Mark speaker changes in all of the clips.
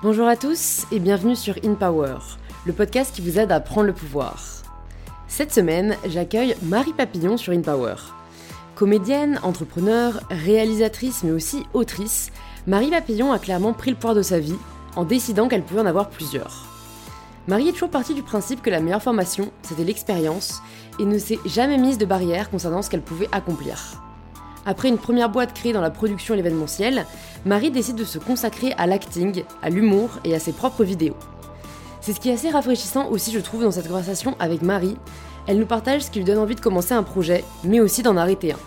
Speaker 1: Bonjour à tous et bienvenue sur In Power, le podcast qui vous aide à prendre le pouvoir. Cette semaine, j'accueille Marie Papillon sur In Power. Comédienne, entrepreneur, réalisatrice mais aussi autrice, Marie Papillon a clairement pris le pouvoir de sa vie en décidant qu'elle pouvait en avoir plusieurs. Marie est toujours partie du principe que la meilleure formation, c'était l'expérience, et ne s'est jamais mise de barrière concernant ce qu'elle pouvait accomplir. Après une première boîte créée dans la production et l'événementiel, Marie décide de se consacrer à l'acting, à l'humour et à ses propres vidéos. C'est ce qui est assez rafraîchissant aussi, je trouve, dans cette conversation avec Marie. Elle nous partage ce qui lui donne envie de commencer un projet, mais aussi d'en arrêter un.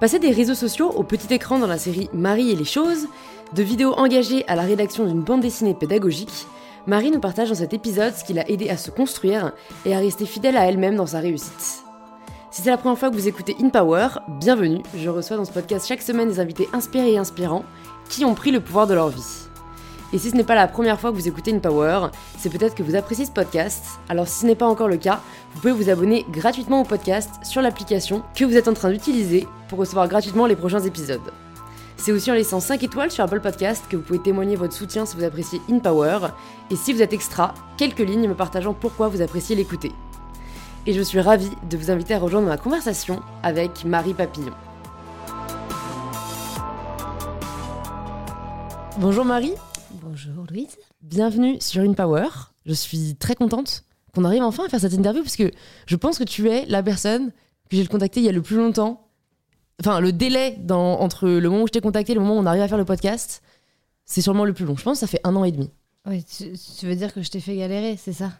Speaker 1: Passer des réseaux sociaux au petit écran dans la série Marie et les choses, de vidéos engagées à la rédaction d'une bande dessinée pédagogique, Marie nous partage dans cet épisode ce qui l'a aidé à se construire et à rester fidèle à elle-même dans sa réussite. Si c'est la première fois que vous écoutez In Power, bienvenue. Je reçois dans ce podcast chaque semaine des invités inspirés et inspirants qui ont pris le pouvoir de leur vie. Et si ce n'est pas la première fois que vous écoutez In Power, c'est peut-être que vous appréciez ce podcast. Alors si ce n'est pas encore le cas, vous pouvez vous abonner gratuitement au podcast sur l'application que vous êtes en train d'utiliser pour recevoir gratuitement les prochains épisodes. C'est aussi en laissant 5 étoiles sur Apple Podcast que vous pouvez témoigner votre soutien si vous appréciez In Power. Et si vous êtes extra, quelques lignes me partageant pourquoi vous appréciez l'écouter et je suis ravie de vous inviter à rejoindre ma conversation avec Marie Papillon. Bonjour Marie.
Speaker 2: Bonjour Louise.
Speaker 1: Bienvenue sur In Power. Je suis très contente qu'on arrive enfin à faire cette interview parce que je pense que tu es la personne que j'ai contactée il y a le plus longtemps. Enfin, le délai dans, entre le moment où je t'ai contacté et le moment où on arrive à faire le podcast, c'est sûrement le plus long. Je pense que ça fait un an et demi.
Speaker 2: Oui, tu, tu veux dire que je t'ai fait galérer, c'est ça?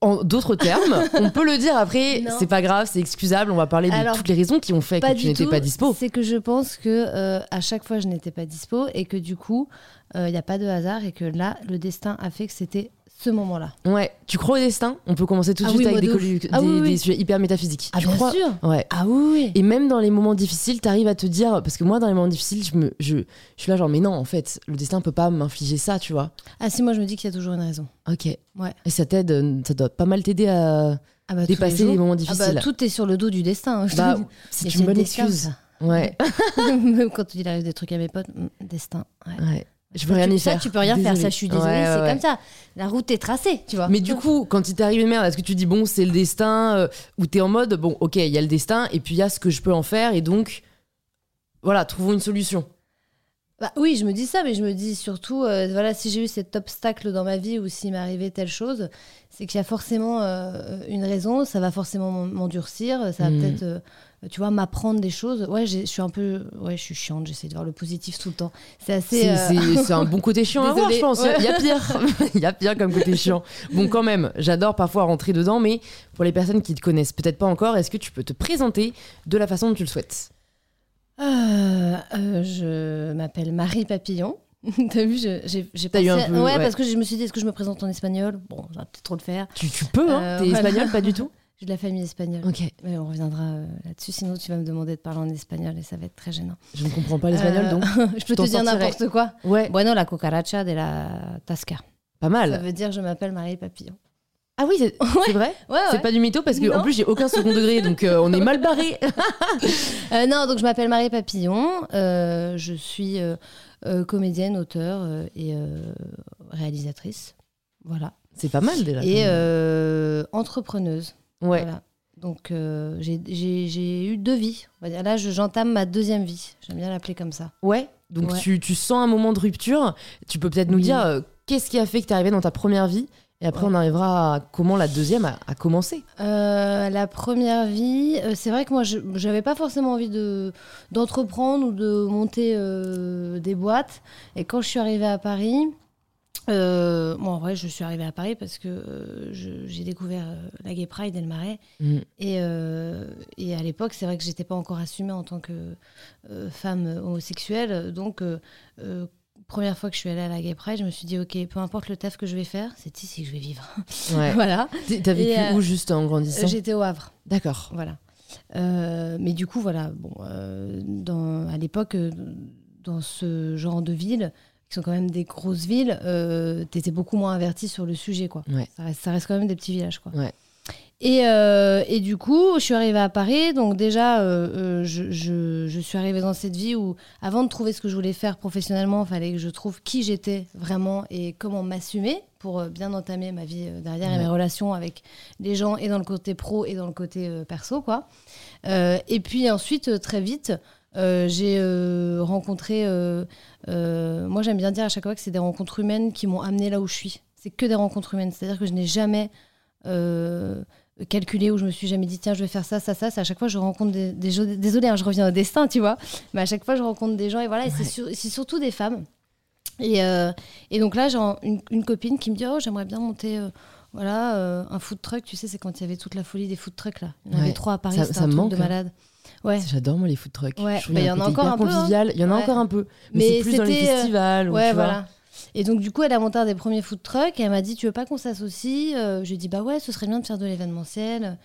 Speaker 1: En d'autres termes, on peut le dire après, c'est pas grave, c'est excusable, on va parler de toutes les raisons qui ont fait que tu n'étais pas dispo.
Speaker 2: C'est que je pense que euh, à chaque fois je n'étais pas dispo et que du coup, il euh, n'y a pas de hasard et que là, le destin a fait que c'était ce moment-là.
Speaker 1: Ouais, tu crois au destin? On peut commencer tout de ah suite avec des, ah des, sujets hyper métaphysiques.
Speaker 2: Ah,
Speaker 1: tu
Speaker 2: bien sûr
Speaker 1: Ouais.
Speaker 2: Ah oui,
Speaker 1: Et même dans les moments difficiles, tu arrives à te dire. Parce que moi, dans les moments difficiles, je, me, je, je suis là, genre, mais non, en fait, le destin peut pas m'infliger ça, tu vois.
Speaker 2: Ah si, moi, je me dis qu'il y a toujours une raison.
Speaker 1: Ok.
Speaker 2: Ouais.
Speaker 1: Et ça t'aide, ça doit pas mal t'aider à ah bah, dépasser les, moments difficiles. Ah
Speaker 2: bah, tout est sur le dos du destin.
Speaker 1: Hein, bah, c'est une bonne excuse. Ouais.
Speaker 2: Même quand il arrive des trucs à mes potes, hmm, destin.
Speaker 1: ouais. ouais. Je peux rien y faire.
Speaker 2: Ça, tu peux rien faire. Ça, je suis désolée. c'est comme ça. La route est tracée, tu vois.
Speaker 1: Mais du coup, quand il t'arrive une merde, est-ce que tu dis bon, c'est le destin euh, ou t'es en mode bon, ok, il y a le destin et puis il y a ce que je peux en faire et donc voilà, trouvons une solution.
Speaker 2: Bah, oui, je me dis ça, mais je me dis surtout, euh, voilà, si j'ai eu cet obstacle dans ma vie ou s'il m'arrivait telle chose, c'est qu'il y a forcément euh, une raison, ça va forcément m'endurcir, ça va hmm. peut-être tu vois, m'apprendre des choses. Ouais, je suis un peu, ouais, je suis chiante. J'essaie de voir le positif tout le temps. C'est assez.
Speaker 1: C'est euh, un bon côté chiant à voir, je pense. Il y a pire. Il y a pire comme côté chiant. Bon, quand même, j'adore parfois rentrer dedans, mais pour les personnes qui te connaissent peut-être pas encore, est-ce que tu peux te présenter de la façon dont tu le souhaites?
Speaker 2: Euh, euh, Je m'appelle Marie Papillon. T'as vu, j'ai
Speaker 1: pensé... eu un peu,
Speaker 2: ouais, parce que je me suis dit, est-ce que je me présente en espagnol? Bon, ça va peut-être trop le faire.
Speaker 1: Tu, tu peux, hein T'es espagnol, pas du tout?
Speaker 2: De la famille espagnole.
Speaker 1: Ok.
Speaker 2: Mais on reviendra euh, là-dessus, sinon tu vas me demander de parler en espagnol et ça va être très gênant.
Speaker 1: Je ne comprends pas l'espagnol, donc.
Speaker 2: je peux te dire n'importe quoi.
Speaker 1: Ouais.
Speaker 2: Bueno, la cucaracha de la tasca.
Speaker 1: Pas mal.
Speaker 2: Ça veut dire je m'appelle Marie Papillon.
Speaker 1: Ah oui, c'est vrai
Speaker 2: ouais,
Speaker 1: C'est pas du mytho parce qu'en plus j'ai aucun second degré donc euh, on est mal barré.
Speaker 2: Euh, non, donc je m'appelle Marie Papillon, je suis comédienne, auteure et réalisatrice. Voilà.
Speaker 1: C'est pas mal déjà.
Speaker 2: Et entrepreneuse.
Speaker 1: Ouais.
Speaker 2: Donc euh, j'ai eu deux vies. Là, j'entame ma deuxième vie. J'aime bien l'appeler comme ça.
Speaker 1: Ouais. Donc Tu, tu, sens un moment de rupture. Tu peux peut-être nous dire euh, qu'est-ce qui a fait que tu es arrivé dans ta première vie? Et après, on arrivera à comment la deuxième a, commencé.
Speaker 2: Euh, la première vie, c'est vrai que moi, je n'avais pas forcément envie d'entreprendre ou de monter des boîtes. Et quand je suis arrivée à Paris, euh, bon, en vrai, je suis arrivée à Paris parce que euh, j'ai découvert euh, la Gay Pride et le Marais. Mm. Et, et, à l'époque, c'est vrai que j'étais pas encore assumée en tant que femme homosexuelle. Donc, première fois que je suis allée à la Gay Pride, je me suis dit, ok, peu importe le taf que je vais faire, c'est ici que je vais vivre. voilà.
Speaker 1: T'as vécu où juste en grandissant?
Speaker 2: J'étais au Havre.
Speaker 1: D'accord.
Speaker 2: Voilà. mais du coup, voilà, bon, dans, à l'époque, dans ce genre de ville, qui sont quand même des grosses villes, euh, tu étais beaucoup moins averti sur le sujet. Quoi. Ça, reste, ça, reste, quand même des petits villages. Quoi.
Speaker 1: Ouais.
Speaker 2: Et, euh, et, du coup, je suis arrivée à Paris. Donc déjà, euh, euh, je, je, je, suis arrivée dans cette vie où, avant de trouver ce que je voulais faire professionnellement, il fallait que je trouve qui j'étais vraiment et comment m'assumer pour bien entamer ma vie derrière et mes relations avec les gens et dans le côté pro et dans le côté perso, quoi. et puis ensuite, très vite, j'ai rencontré. moi, j'aime bien dire à chaque fois que c'est des rencontres humaines qui m'ont amené là où je suis. C'est que des rencontres humaines. C'est-à-dire que je n'ai jamais calculé où je me suis jamais dit tiens je vais faire ça ça ça c'est à chaque fois je rencontre des, des désolé hein, je reviens au destin tu vois mais à chaque fois je rencontre des gens et voilà et c'est surtout des femmes et, euh, et donc là j'ai une, une, copine qui me dit oh j'aimerais bien monter euh, voilà euh, un food truck tu sais c'est quand il y avait toute la folie des food trucks là il y en avait trois à Paris c'était un truc de hein.
Speaker 1: Ouais. J'adore moi les food trucks.
Speaker 2: Ouais. Bah, il y, en a encore un peu. Hein.
Speaker 1: Il y en a encore un peu. Mais, c'est plus dans les festivals.
Speaker 2: ouais, voilà. Et donc, du coup, elle a monté un des premiers food trucks et elle m'a dit Tu veux pas qu'on s'associe? Euh, Je lui ai dit Bah ouais, ce serait bien de faire de l'événementiel.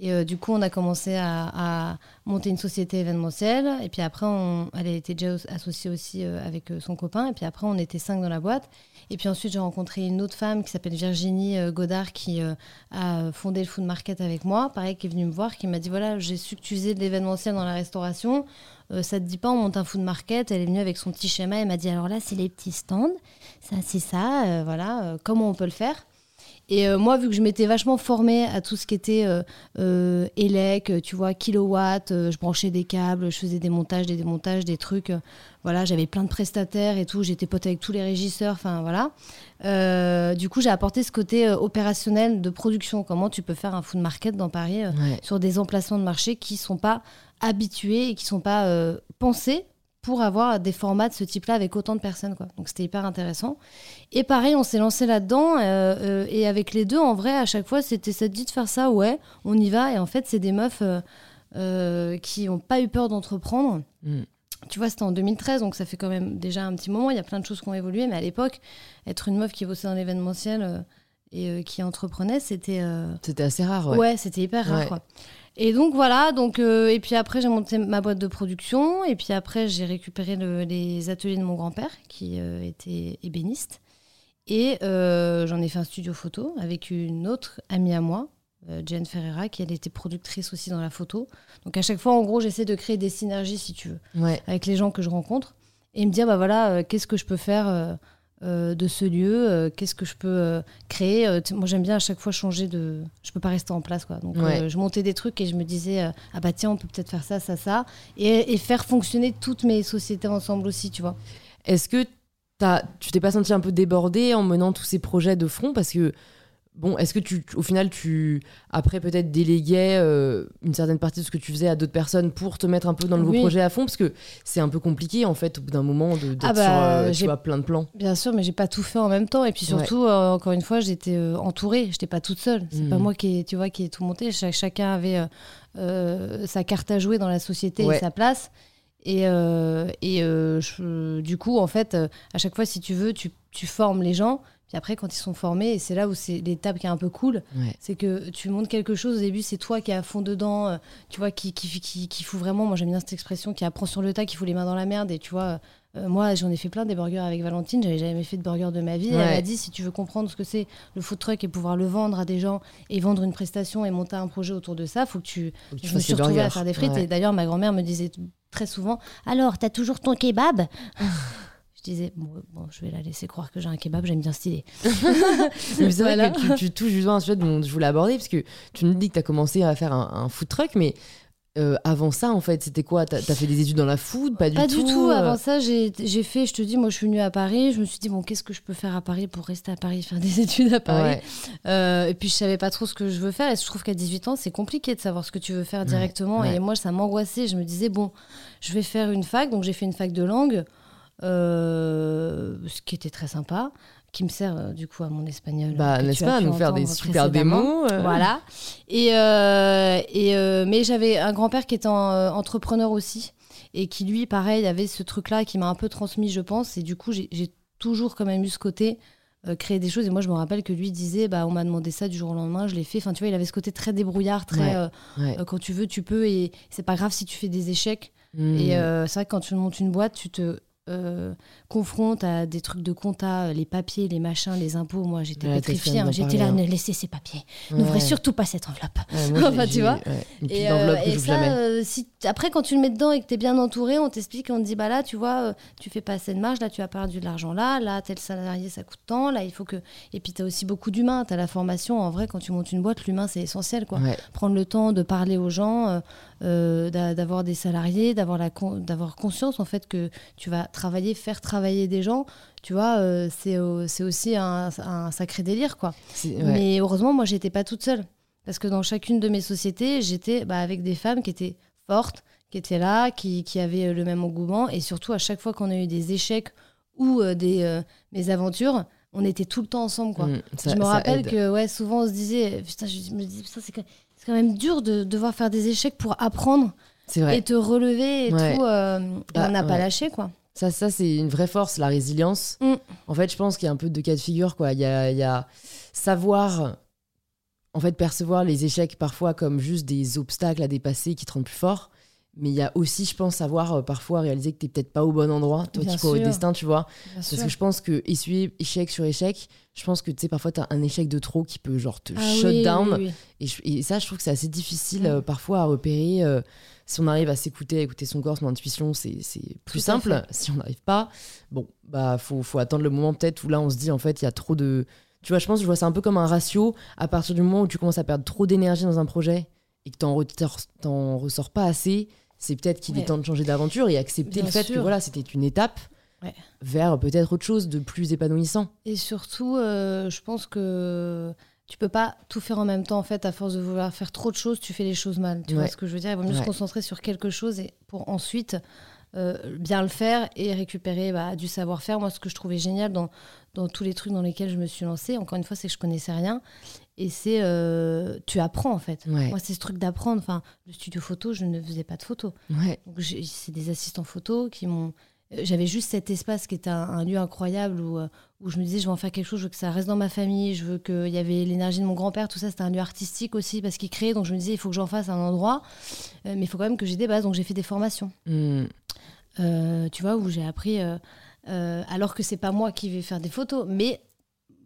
Speaker 2: Et euh, du coup, on a commencé à, monter une société événementielle. Et puis après, elle était déjà associée aussi euh, avec son copain. Et puis après, on était cinq dans la boîte. Et puis ensuite, j'ai rencontré une autre femme qui s'appelle Virginie Godard qui a fondé le Food Market avec moi. Pareil, qui est venue me voir, qui m'a dit voilà, j'ai su que tu faisais de l'événementiel dans la restauration. ça te dit pas, on monte un Food Market. Elle est venue avec son petit schéma. Elle m'a dit alors là, c'est les petits stands ça, c'est ça, euh, voilà, euh, comment on peut le faire? Et euh, moi, vu que je m'étais vachement formée à tout ce qui était euh, ELEC, tu vois, kilowatt, je branchais des câbles, je faisais des montages, des démontages, des trucs. voilà, j'avais plein de prestataires et tout. J'étais pote avec tous les régisseurs, enfin voilà. du coup, j'ai apporté ce côté opérationnel de production. Comment tu peux faire un food market dans Paris sur des emplacements de marché qui sont pas habitués et qui sont pas pensés pour avoir des formats de ce type-là avec autant de personnes. Quoi. Donc c'était hyper intéressant. Et pareil, on s'est lancé là-dedans. Euh, euh, et avec les deux, en vrai, à chaque fois, c'était ça dit de faire ça, ouais, on y va. Et en fait, c'est des meufs euh, qui n'ont pas eu peur d'entreprendre. Mm. Tu vois, c'était en 2013, donc ça fait quand même déjà un petit moment. Il y a plein de choses qui ont évolué, mais à l'époque, être une meuf qui bossait dans l'événementiel et qui entreprenait, c'était.
Speaker 1: C'était assez rare, ouais.
Speaker 2: Ouais, c'était hyper rare, quoi. Et donc voilà, donc, euh, et puis après j'ai monté ma boîte de production, et puis après j'ai récupéré les ateliers de mon grand-père qui euh, était ébéniste, et euh, j'en ai fait un studio photo avec une autre amie à moi, Jane Ferreira, qui elle était productrice aussi dans la photo. Donc à chaque fois, en gros, j'essaie de créer des synergies, si tu veux, avec les gens que je rencontre, et me dire, bah voilà, qu'est-ce que je peux faire euh, de ce lieu, euh, qu'est-ce que je peux euh, créer. moi, j'aime bien à chaque fois changer de. Je peux pas rester en place, quoi. Donc, je montais des trucs et je me disais, ah bah tiens, on peut peut-être faire ça, ça, ça, et, faire fonctionner toutes mes sociétés ensemble aussi, tu vois.
Speaker 1: Est-ce que as, tu t'es pas senti un peu débordé en menant tous ces projets de front? Parce que Bon, est-ce que tu, au final, tu, après peut-être déléguais euh, une certaine partie de ce que tu faisais à d'autres personnes pour te mettre un peu dans le nouveau projet à fond? Parce que c'est un peu compliqué, en fait, au bout d'un moment, de, d'être ah bah, sur euh, plein de plans.
Speaker 2: Bien sûr, mais j'ai pas tout fait en même temps. Et puis surtout, euh, encore une fois, j'étais entourée. J'étais pas toute seule. C'est pas hmm. moi qui, tu vois, qui ai tout monté. chacun avait sa carte à jouer dans la société et sa place. Et, et du coup, en fait, à chaque fois, si tu veux, tu, tu formes les gens puis après, quand ils sont formés, et c'est là où c'est l'étape qui est un peu cool, c'est que tu montes quelque chose, au début, c'est toi qui es à fond dedans, euh, tu vois, qui, qui, qui, qui fout vraiment, moi j'aime bien cette expression, qui apprend sur le tas, qui fout les mains dans la merde, et tu vois, euh, moi j'en ai fait plein des burgers avec Valentine, j'avais jamais fait de burger de ma vie, elle m'a dit, si tu veux comprendre ce que c'est le food truck et pouvoir le vendre à des gens, et vendre une prestation et monter un projet autour de ça, faut que tu... je me suis retrouvée à faire des frites, et d'ailleurs ma grand-mère me disait très souvent, alors, t'as toujours ton kebab? Disais, bon, je vais la laisser croire que j'ai un kebab, j'aime bien stylé.
Speaker 1: c'est vrai que tu, tu touches justement un sujet dont je voulais aborder, parce que tu nous dis que tu as commencé à faire un, food truck, mais euh, avant ça, en fait, c'était quoi? T'as as fait des études dans la food? Pas du tout
Speaker 2: Pas du tout. Euh avant ça, j'ai fait, je te dis, moi, je suis venue à Paris. Je me suis dit, bon, qu'est-ce que je peux faire à Paris pour rester à Paris, faire des études à Paris? Euh, Et puis, je savais pas trop ce que je veux faire. Et je trouve qu'à 18 ans, c'est compliqué de savoir ce que tu veux faire directement. Et moi, ça m'angoissait. Je me disais, bon, je vais faire une fac. Donc, j'ai fait une fac de langue. Euh, ce qui était très sympa, qui me sert euh, du coup à mon espagnol.
Speaker 1: Bah, n'est-ce pas, à nous faire des super démos.
Speaker 2: Euh. Voilà. Et, et mais j'avais un grand-père qui était entrepreneur aussi, et qui lui, pareil, avait ce truc-là qui m'a un peu transmis, je pense, et du coup, j'ai toujours quand même eu ce côté. créer des choses et moi je me rappelle que lui disait bah on m'a demandé ça du jour au lendemain je l'ai fait enfin tu vois il avait ce côté très débrouillard très quand tu veux tu peux et c'est pas grave si tu fais des échecs hmm. et c'est vrai que quand tu montes une boîte tu te euh, confronte à des trucs de compta, euh, les papiers, les machins, les impôts, moi j'étais
Speaker 1: Ouais,
Speaker 2: pétrifiée. hein. J'étais là,
Speaker 1: parler,
Speaker 2: ne laissez ces papiers. N'ouvrez surtout pas cette enveloppe.
Speaker 1: Ouais,
Speaker 2: Enfin, tu vois. Et, euh, et ça, euh, si après, quand tu le mets dedans et que tu es bien entouré, on t'explique, on te dit, bah là, tu vois, tu fais pas assez de marge, là, tu as perdu de l'argent là, là, tel salarié, ça coûte tant, là, il faut que. Et puis, tu as aussi beaucoup d'humains, tu as la formation. En vrai, quand tu montes une boîte, l'humain, c'est essentiel, quoi. Prendre le temps de parler aux gens, euh, d'a- d'avoir des salariés, d'avoir la con- d'avoir conscience, en fait, que tu vas travailler, faire travailler des gens, tu vois, euh, c'est c'est aussi un, un sacré délire, quoi.
Speaker 1: Ouais.
Speaker 2: Mais heureusement, moi, j'étais pas toute seule. Parce que dans chacune de mes sociétés, j'étais bah, avec des femmes qui étaient fortes, qui étaient là, qui, qui avaient euh, le même engouement. Et surtout, à chaque fois qu'on a eu des échecs ou euh, des euh, mes aventures, on était tout le temps ensemble. Quoi.
Speaker 1: Mm, ça-
Speaker 2: je me rappelle
Speaker 1: aide.
Speaker 2: que ouais, souvent, on se disait, putain, je me dis, putain, c'est c'est quand même dur de devoir faire des échecs pour apprendre
Speaker 1: vrai.
Speaker 2: et te relever et
Speaker 1: Ouais.
Speaker 2: tout. euh, et
Speaker 1: Bah,
Speaker 2: on n'a pas lâché, quoi.
Speaker 1: Ça, ça c'est une vraie force, la résilience.
Speaker 2: Mm.
Speaker 1: En fait, je pense qu'il y a un peu de cas de figure. Quoi. Il, y a, il y a savoir, en fait, percevoir les échecs parfois comme juste des obstacles à dépasser qui te rendent plus fort. Mais il y a aussi, je pense, savoir euh, parfois réaliser que tu peut-être pas au bon endroit. Toi, tu crois au destin, tu vois.
Speaker 2: Bien
Speaker 1: Parce
Speaker 2: sûr.
Speaker 1: que je pense que essuyer échec sur échec, je pense que tu sais, parfois, tu as un échec de trop qui peut genre te
Speaker 2: Ah
Speaker 1: shut
Speaker 2: oui,
Speaker 1: down.
Speaker 2: oui, oui.
Speaker 1: Et, et ça, je trouve que c'est assez difficile euh, parfois à repérer. euh, si on arrive à s'écouter, à écouter son corps, son intuition, c'est plus simple. Si on n'arrive pas, bon, bah faut, faut attendre le moment peut-être où là on se dit en fait il y a trop de. Tu vois, je pense que je vois ça un peu comme un ratio. À partir du moment où tu commences à perdre trop d'énergie dans un projet et que t'en t'en ressors pas assez, c'est peut-être qu'il est temps de changer d'aventure et accepter
Speaker 2: Bien
Speaker 1: le fait que voilà, c'était une étape
Speaker 2: Ouais.
Speaker 1: vers peut-être autre chose de plus épanouissant.
Speaker 2: Et surtout, euh, je pense que tu peux pas tout faire en même temps. En fait, à force de vouloir faire trop de choses, tu fais les choses mal. Tu
Speaker 1: Ouais.
Speaker 2: vois ce que je veux dire? Il vaut mieux se concentrer sur quelque chose et pour ensuite euh, bien le faire et récupérer bah, du savoir-faire. Moi, ce que je trouvais génial dans, dans tous les trucs dans lesquels je me suis lancée, encore une fois, c'est que je connaissais rien. Et c'est euh, tu apprends en fait.
Speaker 1: Ouais.
Speaker 2: Moi, c'est ce truc d'apprendre. Enfin, le studio photo, je ne faisais pas de photos.
Speaker 1: Ouais.
Speaker 2: C'est des assistants photo qui m'ont. euh, J'avais juste cet espace qui était un, un lieu incroyable où, euh, où je me disais je vais en faire quelque chose, je veux que ça reste dans ma famille, je veux qu'il y avait l'énergie de mon grand-père, tout ça c'était un lieu artistique aussi parce qu'il créait, donc je me disais il faut que j'en fasse un endroit, Euh, mais il faut quand même que j'ai des bases, donc j'ai fait des formations,
Speaker 1: Mm.
Speaker 2: Euh, tu vois, où j'ai appris, euh, alors que c'est pas moi qui vais faire des photos, mais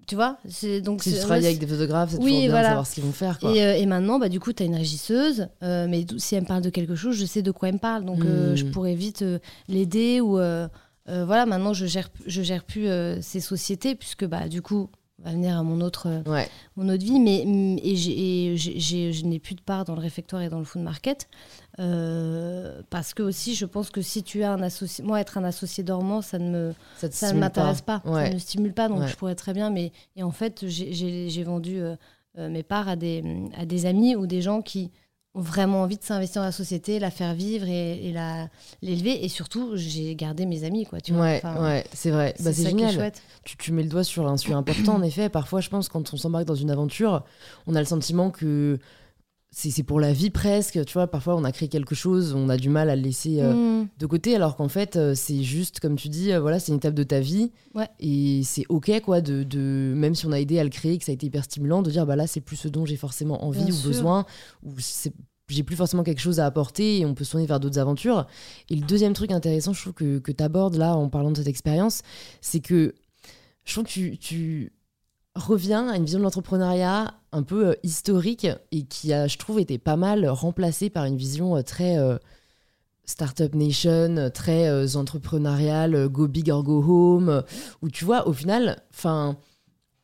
Speaker 2: tu vois, c'est donc
Speaker 1: Si tu travailles avec des photographes, c'est
Speaker 2: Oui,
Speaker 1: toujours bien
Speaker 2: voilà.
Speaker 1: de savoir ce qu'ils vont faire. Quoi.
Speaker 2: et, euh, et maintenant, bah, du coup, tu as une régisseuse, euh, mais si elle me parle de quelque chose, je sais de quoi elle me parle. Donc, euh,
Speaker 1: Hmm.
Speaker 2: je pourrais vite l'aider. Ou voilà, maintenant, je gère, je gère plus ces sociétés, puisque bah, du coup, va venir à mon autre, euh,
Speaker 1: Ouais.
Speaker 2: mon autre vie. Mais, mm, et j'ai- et je n'ai plus de part dans le réfectoire et dans le food market. euh, parce que aussi, je pense que si tu as un associé, moi, être un associé dormant, ça ne me,
Speaker 1: Ça,
Speaker 2: ne m'intéresse pas,
Speaker 1: Ouais.
Speaker 2: ça ne me stimule pas, donc
Speaker 1: Ouais.
Speaker 2: je pourrais très bien. Mais et en fait, j'ai- vendu euh, mes parts à des, à des amis ou des gens qui ont vraiment envie de s'investir dans la société, la faire vivre et, et la l'élever. Et surtout, j'ai gardé mes amis, quoi. Tu vois
Speaker 1: Ouais,
Speaker 2: Enfin,
Speaker 1: ouais, c'est vrai. Bah, c'est
Speaker 2: ça qui est
Speaker 1: génial.
Speaker 2: chouette.
Speaker 1: Tu, tu mets le doigt sur un sujet important, en effet. Parfois, je pense, quand on s'embarque dans une aventure, on a le sentiment que c'est c'est pour la vie presque. Tu vois, parfois, on a créé quelque chose, on a du mal à le laisser euh,
Speaker 2: Mm.
Speaker 1: de côté, alors qu'en fait, euh, c'est juste, comme tu dis, euh, voilà, c'est une étape de ta vie.
Speaker 2: Ouais.
Speaker 1: Et c'est OK, quoi, de, de, même si on a aidé à le créer, que ça a été hyper stimulant, de dire, bah là, c'est plus ce dont j'ai forcément envie
Speaker 2: Bien
Speaker 1: ou
Speaker 2: sûr.
Speaker 1: besoin, ou c'est j'ai plus forcément quelque chose à apporter et on peut se tourner vers d'autres aventures. Et le deuxième truc intéressant, je trouve que, que tu abordes là en parlant de cette expérience, c'est que je trouve que tu, reviens à une vision de l'entrepreneuriat un peu euh, historique et qui a, je trouve, été pas mal remplacée par une vision euh, très euh, Startup Nation, euh, très entrepreneuriale, go big or go home, où tu vois, au final, enfin.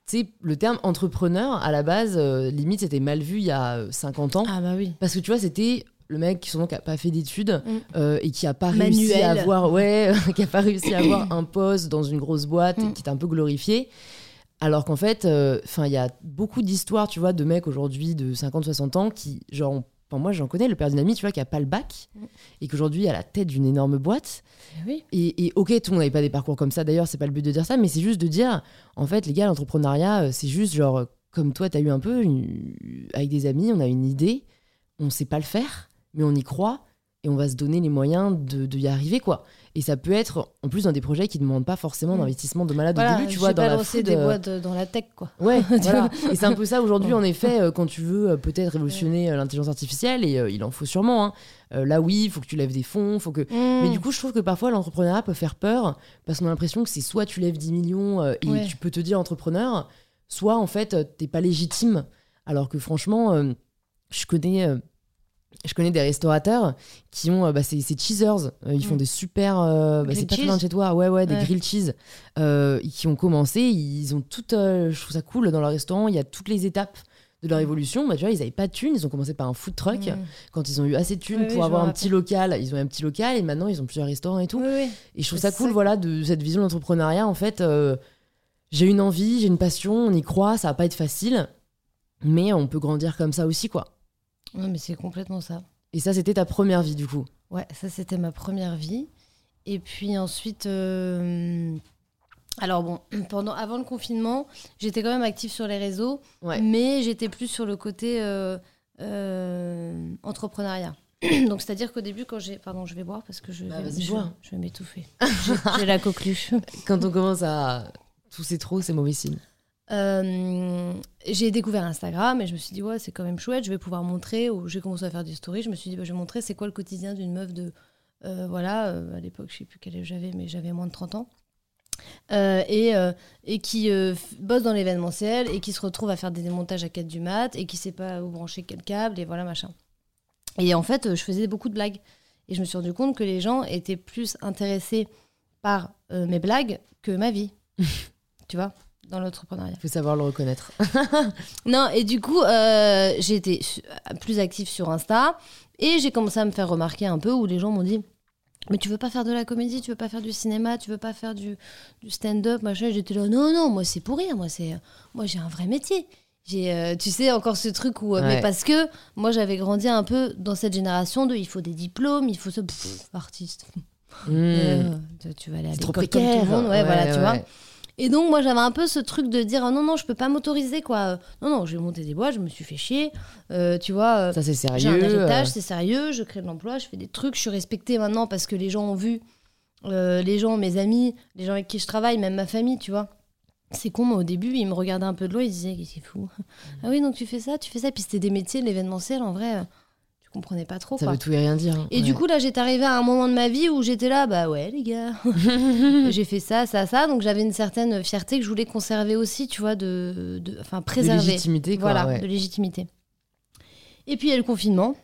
Speaker 1: Tu sais, le terme entrepreneur, à la base, euh, limite, c'était mal vu il y a euh, 50 ans.
Speaker 2: Ah bah oui.
Speaker 1: Parce que tu vois, c'était le mec qui souvent qui a pas fait d'études
Speaker 2: Mm.
Speaker 1: euh, et qui a pas réussi à avoir ouais, qui a pas réussi à avoir un poste dans une grosse boîte et
Speaker 2: Mm.
Speaker 1: qui est un peu glorifié. Alors qu'en fait, euh, il y a beaucoup d'histoires, tu vois, de mecs aujourd'hui de 50-60 ans qui, genre, ont- enfin, moi j'en connais, le père d'une amie, tu vois, qui a pas le bac
Speaker 2: Mm.
Speaker 1: et qu'aujourd'hui à la tête d'une énorme boîte.
Speaker 2: Eh Oui.
Speaker 1: Et, et ok, tout le monde n'avait pas des parcours comme ça, d'ailleurs, c'est pas le but de dire ça, mais c'est juste de dire, en fait, les gars, l'entrepreneuriat, euh, c'est juste genre, euh, comme toi, tu as eu un peu, une- avec des amis, on a une idée, on sait pas le faire, mais on y croit, et on va se donner les moyens de, de y arriver, quoi. Et ça peut être, en plus, dans des projets qui ne demandent pas forcément
Speaker 2: Mm.
Speaker 1: d'investissement de malade
Speaker 2: Voilà,
Speaker 1: au début, tu vois, dans la food,
Speaker 2: des
Speaker 1: euh,
Speaker 2: boîtes euh, dans la tech, quoi.
Speaker 1: Ouais, voilà. Et c'est un peu ça aujourd'hui, en effet, euh, quand tu veux peut-être révolutionner l'intelligence artificielle, et euh, il en faut sûrement. hein. Euh, là, oui, il faut que tu lèves des fonds, faut que.
Speaker 2: Mm.
Speaker 1: Mais du coup, je trouve que parfois l'entrepreneuriat peut faire peur parce qu'on a l'impression que c'est soit tu lèves 10 millions euh, et
Speaker 2: Ouais.
Speaker 1: tu peux te dire entrepreneur, soit en fait t'es pas légitime. Alors que franchement, je connais. Je connais des restaurateurs qui ont, euh, bah, c'est c'est cheesers, Euh, ils font
Speaker 2: Mm.
Speaker 1: des super, euh, bah, c'est pas loin de chez toi, ouais ouais, des
Speaker 2: Ouais.
Speaker 1: grilled cheese, euh, qui ont commencé, ils ont tout, euh, je trouve ça cool dans leur restaurant, il y a toutes les étapes de leur évolution, bah, tu vois, ils avaient pas de thunes, ils ont commencé par un food truck,
Speaker 2: Mm.
Speaker 1: quand ils ont eu assez de thunes pour avoir un petit local, ils ont eu un petit local et maintenant ils ont plusieurs restaurants et tout.
Speaker 2: Oui, oui.
Speaker 1: Et je trouve ça cool,
Speaker 2: ça.
Speaker 1: voilà, de cette vision de l'entrepreneuriat. En fait, j'ai une envie, j'ai une passion, on y croit, ça va pas être facile, mais on peut grandir comme ça aussi, quoi.
Speaker 2: Ouais, mais c'est complètement ça.
Speaker 1: Et ça, c'était ta première vie, du coup.
Speaker 2: Ouais, ça c'était ma première vie. Et puis ensuite, euh, alors bon, pendant avant le confinement, j'étais quand même active sur les réseaux,
Speaker 1: Ouais.
Speaker 2: mais j'étais plus sur le côté euh, euh, entrepreneuriat. Donc c'est-à-dire qu'au début, quand j'ai, pardon, je vais boire parce que je
Speaker 1: Bah,
Speaker 2: vais, je, vais m'étouffer. J'ai- j'ai la coqueluche.
Speaker 1: Quand on commence à tousser trop, c'est mauvais signe.
Speaker 2: Euh, j'ai découvert Instagram et je me suis dit ouais c'est quand même chouette je vais pouvoir montrer ou j'ai commencé à faire des stories je me suis dit bah, je vais montrer c'est quoi le quotidien d'une meuf de euh, voilà euh, à l'époque je sais plus quel âge j'avais mais j'avais moins de 30 ans. Et, et qui bosse dans l'événementiel et qui se retrouve à faire des démontages à 4 du mat et qui sait pas où brancher quel câble et voilà machin. Et en fait je faisais beaucoup de blagues. Et je me suis rendu compte que les gens étaient plus intéressés par mes blagues que ma vie. Tu vois? Dans l'entrepreneuriat
Speaker 1: Il faut savoir le reconnaître.
Speaker 2: non, et du coup, euh, j'ai été plus active sur Insta et j'ai commencé à me faire remarquer un peu où les gens m'ont dit Mais tu veux pas faire de la comédie, tu veux pas faire du cinéma, tu veux pas faire du, du stand-up, machin? J'étais là Non, non, moi c'est pour rire, moi, c'est, moi j'ai un vrai métier. J'ai, euh, tu sais, encore ce truc où. euh,
Speaker 1: Ouais.
Speaker 2: Mais parce que moi j'avais grandi un peu dans cette génération de il faut des diplômes, il faut ce. Pff, artiste.
Speaker 1: Mmh.
Speaker 2: Euh, tu, tu vas aller à l'école comme tout le monde. Ouais, voilà, tu vois. Et donc, moi, j'avais un peu ce truc de dire non, non, je peux pas m'autoriser, quoi. Non, non, j'ai monté des boîtes, je me suis fait chier. Euh, tu vois, euh,
Speaker 1: Ça, c'est sérieux.
Speaker 2: j'ai un héritage,
Speaker 1: euh,
Speaker 2: c'est sérieux, je crée de l'emploi, je fais des trucs, je suis respectée maintenant parce que les gens ont vu, euh, les gens, mes amis, les gens avec qui je travaille, même ma famille, tu vois. C'est con, moi, au début, ils me regardaient un peu de loin, ils disaient, c'est fou. Ah oui, donc tu fais ça, tu fais ça. Puis c'était des métiers, l'événementiel, en vrai, comprenais pas trop,
Speaker 1: Ça
Speaker 2: quoi.
Speaker 1: veut tout et rien dire. hein.
Speaker 2: Et du coup, là, j'étais arrivée à un moment de ma vie où j'étais là, bah ouais, les gars, j'ai fait ça, ça, ça. Donc j'avais une certaine fierté que je voulais conserver aussi, tu vois, de, de- enfin,
Speaker 1: de
Speaker 2: préserver.
Speaker 1: légitimité, quoi.
Speaker 2: voilà,
Speaker 1: ouais.
Speaker 2: de légitimité. Et puis il y a le confinement.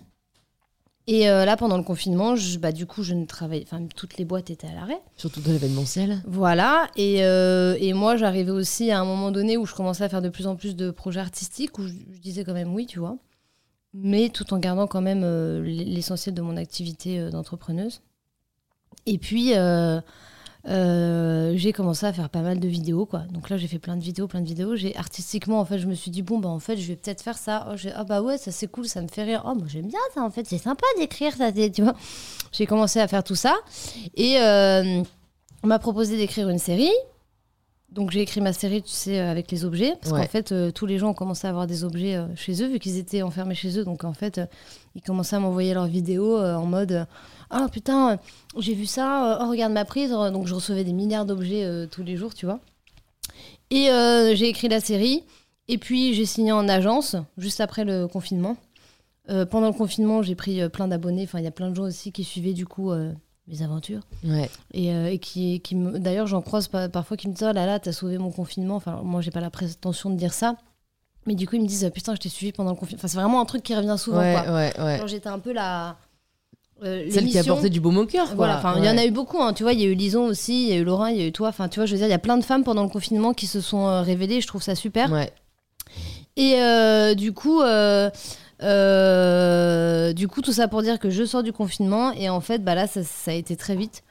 Speaker 2: Et euh, là, pendant le confinement, je, bah, du coup, je ne travaillais, enfin, toutes les boîtes étaient à l'arrêt.
Speaker 1: Surtout dans l'événementiel.
Speaker 2: Voilà. Et, euh, et moi, j'arrivais aussi à un moment donné où je commençais à faire de plus en plus de projets artistiques, où je, je disais quand même oui, tu vois. Mais tout en gardant quand même euh, l'essentiel de mon activité euh, d'entrepreneuse. Et puis, euh, j'ai commencé à faire pas mal de vidéos, quoi. Donc là, j'ai fait plein de vidéos, plein de vidéos. J'ai artistiquement, en fait, je me suis dit bon, bah en fait, je vais peut-être faire ça. Oh, ah bah ouais, ça c'est cool, ça me fait rire. Oh, moi j'aime bien ça, en fait, c'est sympa d'écrire ça, tu vois. J'ai commencé à faire tout ça et on m'a proposé d'écrire une série. Donc j'ai écrit ma série, tu sais, euh, avec les objets, parce
Speaker 1: Ouais.
Speaker 2: qu'en fait, euh, tous les gens ont commencé à avoir des objets euh, chez eux, vu qu'ils étaient enfermés chez eux. Donc en fait, euh, ils commençaient à m'envoyer leurs vidéos en mode Ah putain, j'ai vu ça, oh regarde ma prise. Donc je recevais des milliards d'objets tous les jours, tu vois. Et j'ai écrit la série, et puis j'ai signé en agence, juste après le confinement. Pendant le confinement, j'ai pris plein d'abonnés. Enfin, il y a plein de gens aussi qui suivaient du coup mes aventures.
Speaker 1: Ouais.
Speaker 2: Et, euh, et qui, qui me... d'ailleurs, j'en croise pa- parfois qui me disent Oh là là, t'as sauvé mon confinement. Enfin, moi, j'ai pas la prétention de dire ça. Mais du coup, ils me disent Putain, je t'ai suivi pendant le confinement. Enfin, c'est vraiment un truc qui revient souvent.
Speaker 1: ouais,
Speaker 2: quoi.
Speaker 1: ouais, ouais.
Speaker 2: Genre, j'étais un peu la. euh,
Speaker 1: Celle qui a porté du baume au cœur.
Speaker 2: Voilà, enfin, il y en a eu beaucoup, hein, tu vois, il y a eu Lison aussi, il y a eu Laurent, il y a eu toi, enfin, tu vois, je veux dire, il y a plein de femmes pendant le confinement qui se sont euh, révélées, je trouve ça super. Et euh, du coup, euh, euh, du coup, tout ça pour dire que je sors du confinement et en fait, bah là, ça, ça a été très vite.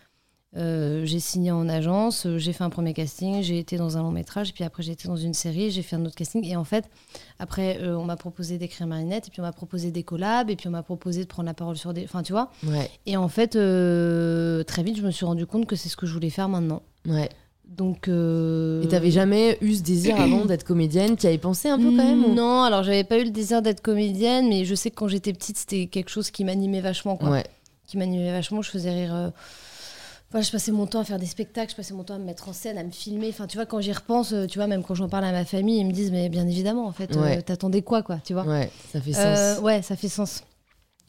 Speaker 2: Euh, j'ai signé en agence, euh, j'ai fait un premier casting, j'ai été dans un long métrage, et puis après j'ai été dans une série, j'ai fait un autre casting. Et en fait, après, euh, on m'a proposé d'écrire Marinette, et puis on m'a proposé des collabs, et puis on m'a proposé de prendre la parole sur des. Enfin, tu vois.
Speaker 1: Ouais.
Speaker 2: Et en fait, euh, très vite, je me suis rendu compte que c'est ce que je voulais faire maintenant.
Speaker 1: Ouais.
Speaker 2: Donc. euh,
Speaker 1: Et t'avais jamais eu ce désir avant d'être comédienne Tu avais pensé un peu quand même ou-
Speaker 2: Non, alors j'avais pas eu le désir d'être comédienne, mais je sais que quand j'étais petite, c'était quelque chose qui m'animait vachement. Quoi.
Speaker 1: Ouais.
Speaker 2: qui m'animait vachement. Je faisais rire. euh, Enfin, je passais mon temps à faire des spectacles, je passais mon temps à me mettre en scène, à me filmer. Enfin, tu vois, quand j'y repense, euh, tu vois, même quand j'en parle à ma famille, ils me disent, mais bien évidemment, en fait, euh,
Speaker 1: Ouais.
Speaker 2: t'attendais quoi, quoi, tu vois?
Speaker 1: Ouais, ça fait sens.
Speaker 2: Ouais, ça fait sens.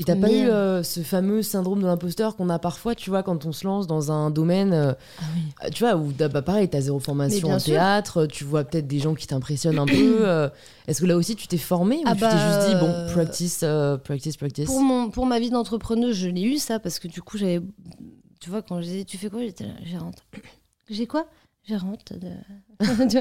Speaker 1: Et t'as pas eu euh, ce fameux syndrome de l'imposteur qu'on a parfois, tu vois, quand on se lance dans un domaine, euh,
Speaker 2: Ah oui.
Speaker 1: euh, tu vois, où bah, pareil, t'as zéro formation en
Speaker 2: sûr.
Speaker 1: théâtre, tu vois peut-être des gens qui t'impressionnent un peu. euh, Est-ce que là aussi tu t'es formé ou
Speaker 2: Ah
Speaker 1: tu
Speaker 2: bah,
Speaker 1: t'es juste dit, bon,
Speaker 2: euh,
Speaker 1: practice, euh, practice, practice?
Speaker 2: Pour, mon, pour ma vie d'entrepreneuse, je l'ai eu ça parce que du coup, j'avais. Tu vois, quand je disais tu fais quoi J'étais là, gérante. J'ai quoi? Gérante de.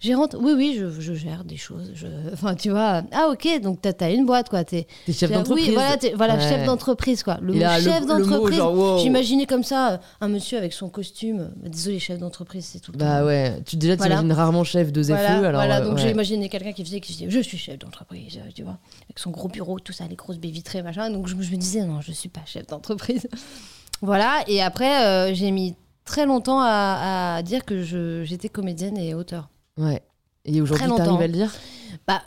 Speaker 2: Gérante Oui, oui, je, je gère des choses. Je... Enfin, tu vois. Ah, ok, donc t'as as une boîte, quoi. T'es,
Speaker 1: chef d'entreprise.
Speaker 2: Oui, voilà, voilà
Speaker 1: Ouais.
Speaker 2: chef d'entreprise, quoi. Le mot chef d'entreprise.
Speaker 1: wow.
Speaker 2: J'imaginais comme ça euh, un monsieur avec son costume. Euh, Désolé, chef d'entreprise, c'est tout le
Speaker 1: Bah
Speaker 2: temps.
Speaker 1: ouais, tu déjà
Speaker 2: Voilà.
Speaker 1: t'imagines rarement chef de ZFE,
Speaker 2: Voilà,
Speaker 1: alors
Speaker 2: voilà,
Speaker 1: euh,
Speaker 2: donc
Speaker 1: ouais.
Speaker 2: j'ai imaginé quelqu'un qui faisait, qui faisait, je suis chef d'entreprise, euh, tu vois, avec son gros bureau, tout ça, les grosses baies vitrées, machin. Donc je, me- je me disais, non, je suis pas chef d'entreprise. voilà, et après, euh, j'ai mis très longtemps à, à dire que je- j'étais comédienne et auteur.
Speaker 1: Ouais. Et aujourd'hui, t'arrives à le dire?
Speaker 2: Bah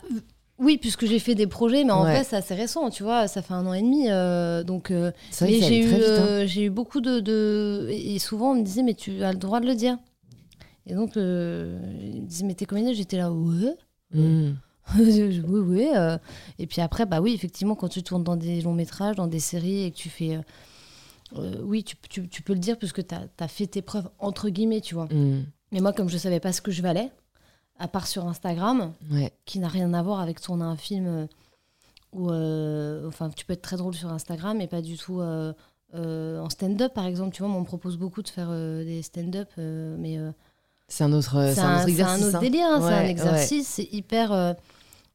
Speaker 2: oui, puisque j'ai fait des projets, mais en
Speaker 1: Ouais.
Speaker 2: vrai, c'est assez récent, tu vois, ça fait un an et demi, euh, donc. euh,
Speaker 1: vrai
Speaker 2: mais j'ai eu,
Speaker 1: très vite. hein.
Speaker 2: euh, j'ai eu beaucoup de, de- Et souvent, on me disait, mais tu as le droit de le dire. Et donc, euh, ils me disaient, mais t'es comédienne? J'étais là, ouais.
Speaker 1: Hmm.
Speaker 2: oui, oui. euh, Et puis après, bah oui, effectivement, quand tu tournes dans des longs métrages, dans des séries et que tu fais. Euh, oui, tu, tu- tu peux le dire puisque tu as, fait tes preuves, entre guillemets, tu vois.
Speaker 1: Hmm.
Speaker 2: Mais moi, comme je savais pas ce que je valais, à part sur Instagram,
Speaker 1: Ouais.
Speaker 2: qui n'a rien à voir avec tourner un film euh, où. euh, enfin, tu peux être très drôle sur Instagram, mais pas du tout. euh, en stand-up, par exemple, tu vois, on me propose beaucoup de faire des stand-up, mais
Speaker 1: C'est un autre,
Speaker 2: c'est
Speaker 1: un
Speaker 2: un,
Speaker 1: autre
Speaker 2: c'est un
Speaker 1: exercice.
Speaker 2: autre
Speaker 1: hein.
Speaker 2: délire, hein, c'est
Speaker 1: Ouais,
Speaker 2: un
Speaker 1: ouais.
Speaker 2: exercice, c'est hyper.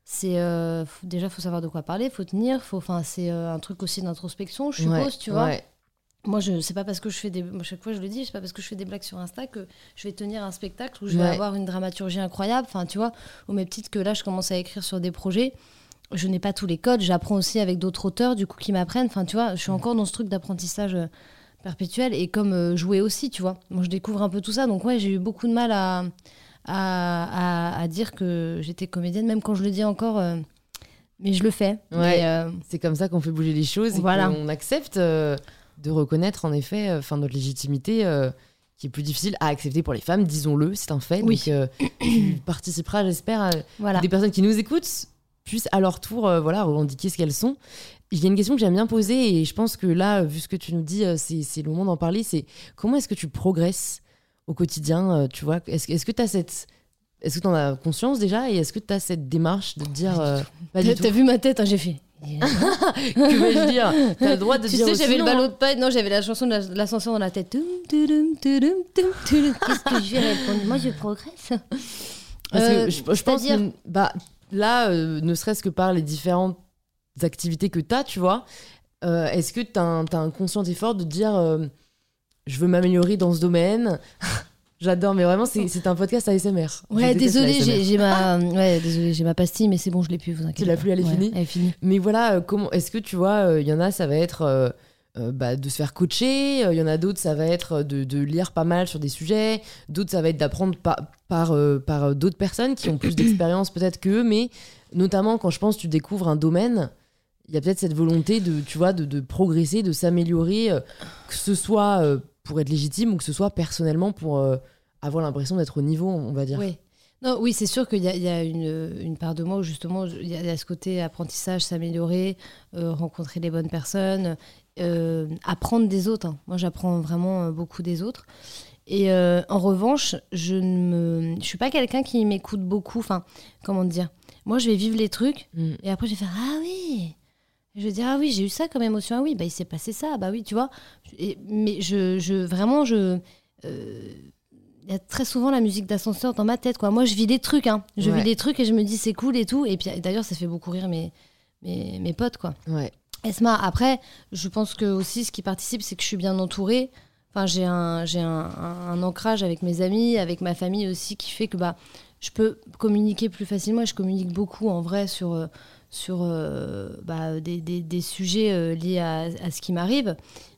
Speaker 2: c'est euh, faut- déjà faut savoir de quoi parler, faut tenir, faut. Enfin, c'est euh, un truc aussi d'introspection, je suppose,
Speaker 1: Ouais,
Speaker 2: tu vois.
Speaker 1: ouais.
Speaker 2: Moi, je c'est pas parce que je fais des. moi, chaque fois, je le dis, c'est pas parce que je fais des blagues sur Insta que je vais tenir un spectacle où je vais
Speaker 1: Ouais.
Speaker 2: avoir une dramaturgie incroyable. Enfin, tu vois, au même titre que là, je commence à écrire sur des projets. Je n'ai pas tous les codes, j'apprends aussi avec d'autres auteurs, du coup, qui m'apprennent. Enfin, tu vois, je suis encore dans ce truc d'apprentissage euh, perpétuel et comme euh, jouer aussi, tu vois. Moi, je découvre un peu tout ça. Donc, ouais, j'ai eu beaucoup de mal à, à, à- à dire que j'étais comédienne, même quand je le dis encore. euh, mais je le fais.
Speaker 1: Ouais.
Speaker 2: Euh,
Speaker 1: C'est comme ça qu'on fait bouger les choses et
Speaker 2: Voilà.
Speaker 1: qu'on accepte de reconnaître en effet euh, enfin, notre légitimité euh, qui est plus difficile à accepter pour les femmes, disons-le, c'est un fait.
Speaker 2: Oui.
Speaker 1: Donc euh, tu participeras, j'espère, à
Speaker 2: voilà.
Speaker 1: des personnes qui nous écoutent puissent à leur tour euh, voilà, revendiquer ce qu'elles sont. Il y a une question que j'aime bien poser et je pense que là, vu ce que tu nous dis, c'est c'est le moment d'en parler, c'est comment est-ce que tu progresses au quotidien Tu vois, est-ce est-ce que tu as cette... Est-ce que tu en as conscience déjà et est-ce que tu as cette démarche de te dire... pas du
Speaker 2: T'as
Speaker 1: tout?
Speaker 2: t'as vu ma tête, hein, j'ai fait.
Speaker 1: que vais-je dire? T'as le droit de
Speaker 2: Tu
Speaker 1: dire
Speaker 2: sais,
Speaker 1: aussi
Speaker 2: j'avais le
Speaker 1: non, hein.
Speaker 2: ballot de paille. Non, j'avais la chanson de la- de l'ascenseur dans la tête. Qu'est-ce que je vais répondre? Moi, je progresse.
Speaker 1: Parce
Speaker 2: Euh,
Speaker 1: que je, je pense que bah, là, euh, ne serait-ce que par les différentes activités que tu as, tu vois, euh, est-ce que tu as, un conscient effort de dire je veux m'améliorer dans ce domaine? J'adore, mais vraiment, c'est un podcast ASMR.
Speaker 2: Ouais, désolé, j'ai ma, ouais, désolé, j'ai ma pastille, mais c'est bon, je l'ai plus. Vous inquiétez.
Speaker 1: l'as
Speaker 2: pas.
Speaker 1: plus, elle est
Speaker 2: Ouais,
Speaker 1: finie
Speaker 2: Elle est finie.
Speaker 1: Mais voilà, euh, comment est-ce que tu vois, il y en a, ça va être euh, euh, bah, de se faire coacher, il y en a d'autres, ça va être de, de lire pas mal sur des sujets, d'autres, ça va être d'apprendre par, par, euh, par euh, d'autres personnes qui ont plus d'expérience peut-être qu'eux, mais notamment quand je pense que tu découvres un domaine, il y a peut-être cette volonté de, tu vois, de, de progresser, de s'améliorer, euh, que ce soit euh, pour être légitime ou que ce soit personnellement pour euh, avoir l'impression d'être au niveau, on va dire.
Speaker 2: Oui. Non, oui, c'est sûr qu'il y a, il y a une, une part de moi où justement il y, a- ce côté apprentissage, s'améliorer, euh, rencontrer les bonnes personnes, euh, apprendre des autres. hein. Moi, j'apprends vraiment beaucoup des autres. Et euh, en revanche, je ne me, je suis pas quelqu'un qui m'écoute beaucoup. Enfin, comment dire? Moi, je vais vivre les trucs
Speaker 1: Mm.
Speaker 2: et après, je vais faire ah oui. Je vais dire ah oui, j'ai eu ça comme émotion. Ah oui, bah il s'est passé ça. Bah oui, tu vois. Et- mais je, je vraiment je euh, il y a très souvent la musique d'ascenseur dans ma tête. Quoi. Moi, je vis des trucs. Hein. Je
Speaker 1: Ouais.
Speaker 2: vis des trucs et je me dis c'est cool et tout. Et puis d'ailleurs, ça fait beaucoup rire mes, mes, mes potes. Quoi.
Speaker 1: Ouais.
Speaker 2: Esma, après, je pense que aussi ce qui participe, c'est que je suis bien entourée. Enfin, j'ai un, j'ai un, un- un ancrage avec mes amis, avec ma famille aussi, qui fait que bah, je peux communiquer plus facilement. Et je communique beaucoup en vrai sur, euh, sur euh, bah, des, des- des sujets euh, liés à, à ce qui m'arrive.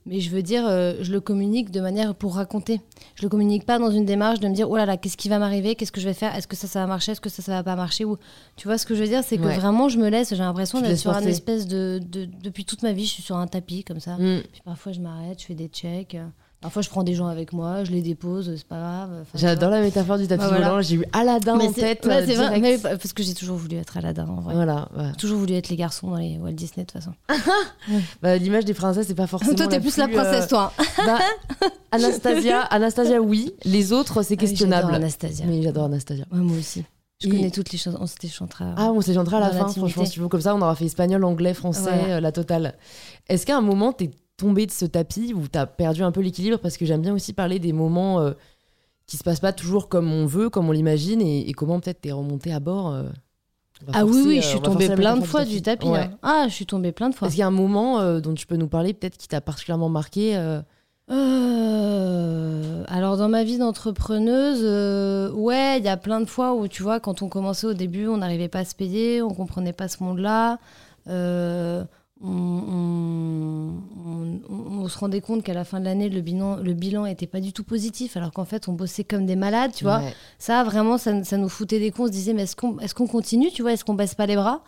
Speaker 2: Mais je veux dire, euh, je le communique de manière pour raconter. je le communique pas dans une démarche de me dire oh là là, qu'est-ce qui va m'arriver, qu'est-ce que je vais faire, est-ce que ça, ça va marcher, est-ce que ça, ça va pas marcher? Ou tu vois ce que je veux dire, c'est que
Speaker 1: Ouais.
Speaker 2: vraiment je me laisse, j'ai l'impression d'être sur un
Speaker 1: porter.
Speaker 2: espèce de, de depuis toute ma vie, je suis sur un tapis comme ça.
Speaker 1: Mm.
Speaker 2: Puis parfois je m'arrête, je fais des checks. Euh, Parfois je prends des gens avec moi, je les dépose, c'est pas grave. Enfin,
Speaker 1: J'adore la métaphore du tapis
Speaker 2: Ouais, voilà.
Speaker 1: volant. J'ai eu Aladdin
Speaker 2: Mais
Speaker 1: en tête.
Speaker 2: ouais,
Speaker 1: euh,
Speaker 2: c'est vrai, mais parce que j'ai toujours voulu être Aladdin en vrai.
Speaker 1: Voilà. ouais.
Speaker 2: Toujours voulu être les garçons dans les Walt Disney de toute façon.
Speaker 1: Bah, L'image des princesses, c'est pas forcément.
Speaker 2: Toi t'es plus la
Speaker 1: plus, euh,
Speaker 2: princesse toi.
Speaker 1: bah, Anastasia, Anastasia, oui. Les autres, c'est
Speaker 2: Ah
Speaker 1: questionnable.
Speaker 2: j'adore Anastasia.
Speaker 1: Mais j'adore Anastasia.
Speaker 2: Ouais, moi aussi. Je
Speaker 1: Et-
Speaker 2: connais toutes les choses. On s'était chanté.
Speaker 1: Ah, on s'est gentil à la fin, franchement, si tu veux. Comme ça, on aura fait espagnol, anglais, français,
Speaker 2: Voilà.
Speaker 1: euh, la totale. Est-ce qu'à un moment, t'es tombé de ce tapis ou t'as perdu un peu l'équilibre Parce que j'aime bien aussi parler des moments euh, qui se passent pas toujours comme on veut, comme on l'imagine, et, et comment peut-être t'es remonté à bord. euh,
Speaker 2: Ah oui,
Speaker 1: forcer,
Speaker 2: oui,
Speaker 1: euh,
Speaker 2: je
Speaker 1: on
Speaker 2: suis tombée plein de fois du tapis.
Speaker 1: Ouais.
Speaker 2: hein. Ah, je suis tombée plein de fois.
Speaker 1: Est-ce qu'il y a un moment euh, dont tu peux nous parler, peut-être qui t'a particulièrement marqué euh,
Speaker 2: Euh, alors dans ma vie d'entrepreneuse, euh, ouais, il y a plein de fois où tu vois, quand on commençait au début, on n'arrivait pas à se payer, on comprenait pas ce monde-là. Euh, on, on- on- on se rendait compte qu'à la fin de l'année, le bilan, le bilan était pas du tout positif, alors qu'en fait, on bossait comme des malades, tu vois.
Speaker 1: ouais.
Speaker 2: Ça, vraiment, ça, ça nous foutait des cons. On se disait, mais est-ce qu'on est qu'on continue, tu vois? Est-ce qu'on baisse pas les bras?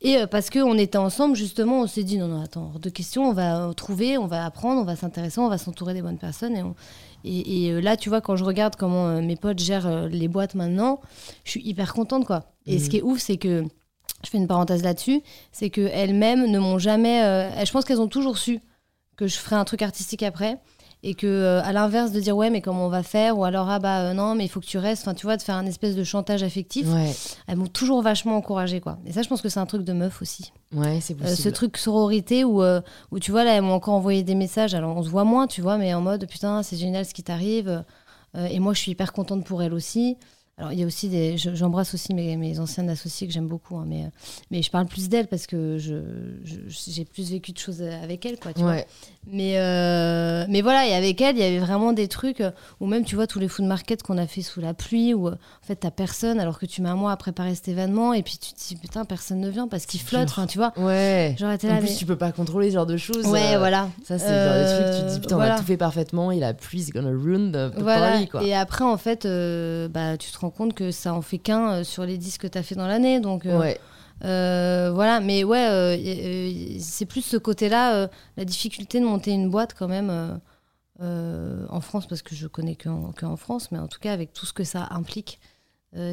Speaker 2: Et euh, parce qu'on était ensemble, justement, on s'est dit, non, non, attends, hors de question, on va euh, trouver, on va apprendre, on va s'intéresser, on va s'entourer des bonnes personnes. Et, on- et, et, euh, là, tu vois, quand je regarde comment euh, mes potes gèrent les boîtes maintenant, je suis hyper contente, quoi. Et ce qui est ouf, c'est que, je fais une parenthèse là-dessus, c'est qu'elles-mêmes ne m'ont jamais... euh, je pense qu'elles ont toujours su que je ferais un truc artistique après. Et que, euh, à l'inverse de dire ouais, mais comment on va faire Ou alors, ah bah euh, non, mais il faut que tu restes. Enfin, tu vois, de faire un espèce de chantage affectif.
Speaker 1: Ouais,
Speaker 2: Elles m'ont toujours vachement encouragée, quoi. Et ça, je pense que c'est un truc de meuf aussi.
Speaker 1: ouais, c'est
Speaker 2: Euh,
Speaker 1: possible.
Speaker 2: ce truc sororité où, où, tu vois, là, elles m'ont encore envoyé des messages. Alors, on se voit moins, tu vois, mais en mode putain, c'est génial ce qui t'arrive. Et moi, je suis hyper contente pour elles aussi. Alors, il y a aussi des. je- J'embrasse aussi mes, mes anciennes associées que j'aime beaucoup, hein, mais, mais je parle plus d'elles parce que je, j'ai plus vécu de choses avec elles, quoi, tu vois. Mais, euh, mais voilà, et avec elle, il y avait vraiment des trucs euh, où même, tu vois, tous les food markets qu'on a fait sous la pluie, où euh, en fait, t'as personne alors que tu mets un mois à préparer cet événement, et puis tu te dis, putain, personne ne vient parce qu'il flotte, tu vois.
Speaker 1: Ouais.
Speaker 2: Genre, t'es
Speaker 1: En
Speaker 2: là,
Speaker 1: plus,
Speaker 2: mais-
Speaker 1: tu peux pas contrôler ce genre de choses.
Speaker 2: Ouais,
Speaker 1: euh,
Speaker 2: voilà.
Speaker 1: Ça, c'est le genre de truc, tu te dis, putain, on a tout fait parfaitement, et la pluie, c'est gonna ruin the,
Speaker 2: Voilà.
Speaker 1: party, quoi.
Speaker 2: Et après, en fait, bah, tu te rends compte que ça en fait qu'un sur les disques que tu as fait dans l'année. Donc,
Speaker 1: Ouais.
Speaker 2: Euh, voilà. Mais ouais, euh, euh, c'est plus ce côté-là, euh, la difficulté de monter une boîte quand même en France, parce que je connais qu'en qu'en France, mais en tout cas, avec tout ce que ça implique,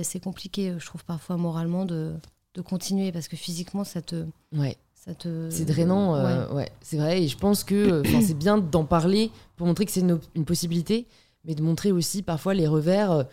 Speaker 2: c'est compliqué, je trouve, parfois moralement de, de continuer, parce que physiquement, ça te.
Speaker 1: Ouais.
Speaker 2: Ça te
Speaker 1: C'est drainant, ouais, c'est vrai. Et je pense que c'est bien d'en parler pour montrer que c'est une possibilité, mais de montrer aussi parfois les revers.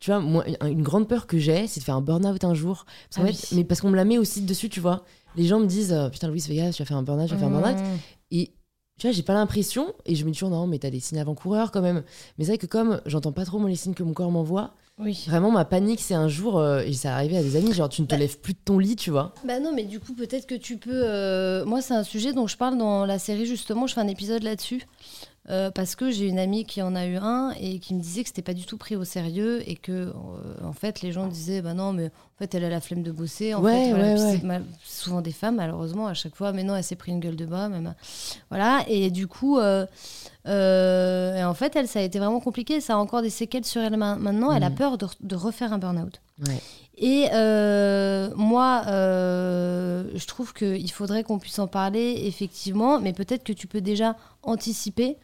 Speaker 1: Tu vois, moi, une- grande peur que j'ai, c'est de faire un burn-out un jour. Parce
Speaker 2: Ah oui.
Speaker 1: Mais parce qu'on me la met aussi dessus, tu vois. Les gens me disent euh, Putain, Louis, fais gaffe, tu vas faire un burn-out, tu vas faire un burn-out.
Speaker 2: Mmh.
Speaker 1: Et tu vois, j'ai pas l'impression, et je me dis toujours Non, mais t'as des signes avant-coureurs quand même. Mais c'est vrai que comme j'entends pas trop moi, les signes que mon corps m'envoie,
Speaker 2: Oui.
Speaker 1: vraiment ma panique, c'est un jour, euh, et ça arrivé à des amis, genre tu ne te
Speaker 2: Bah.
Speaker 1: lèves plus de ton lit, tu vois.
Speaker 2: Bah non, mais du coup, peut-être que tu peux. euh, Moi, c'est un sujet dont je parle dans la série, justement. Je fais un épisode là-dessus. Euh, parce que j'ai une amie qui en a eu un et qui me disait que c'était pas du tout pris au sérieux et que euh, en fait les gens disaient bah non mais en fait elle a la flemme de bosser en
Speaker 1: Ouais,
Speaker 2: fait voilà.
Speaker 1: ouais,
Speaker 2: Puis
Speaker 1: ouais.
Speaker 2: c'est mal- souvent des femmes malheureusement à chaque fois mais non elle s'est pris une gueule de bois même voilà et du coup euh, et en fait elle ça a été vraiment compliqué ça a encore des séquelles sur elle ma- maintenant elle a
Speaker 1: Mhm.
Speaker 2: peur de, de refaire un burn-out et euh, moi, euh, je trouve qu'il faudrait qu'on puisse en parler, effectivement, mais peut-être que tu peux déjà anticiper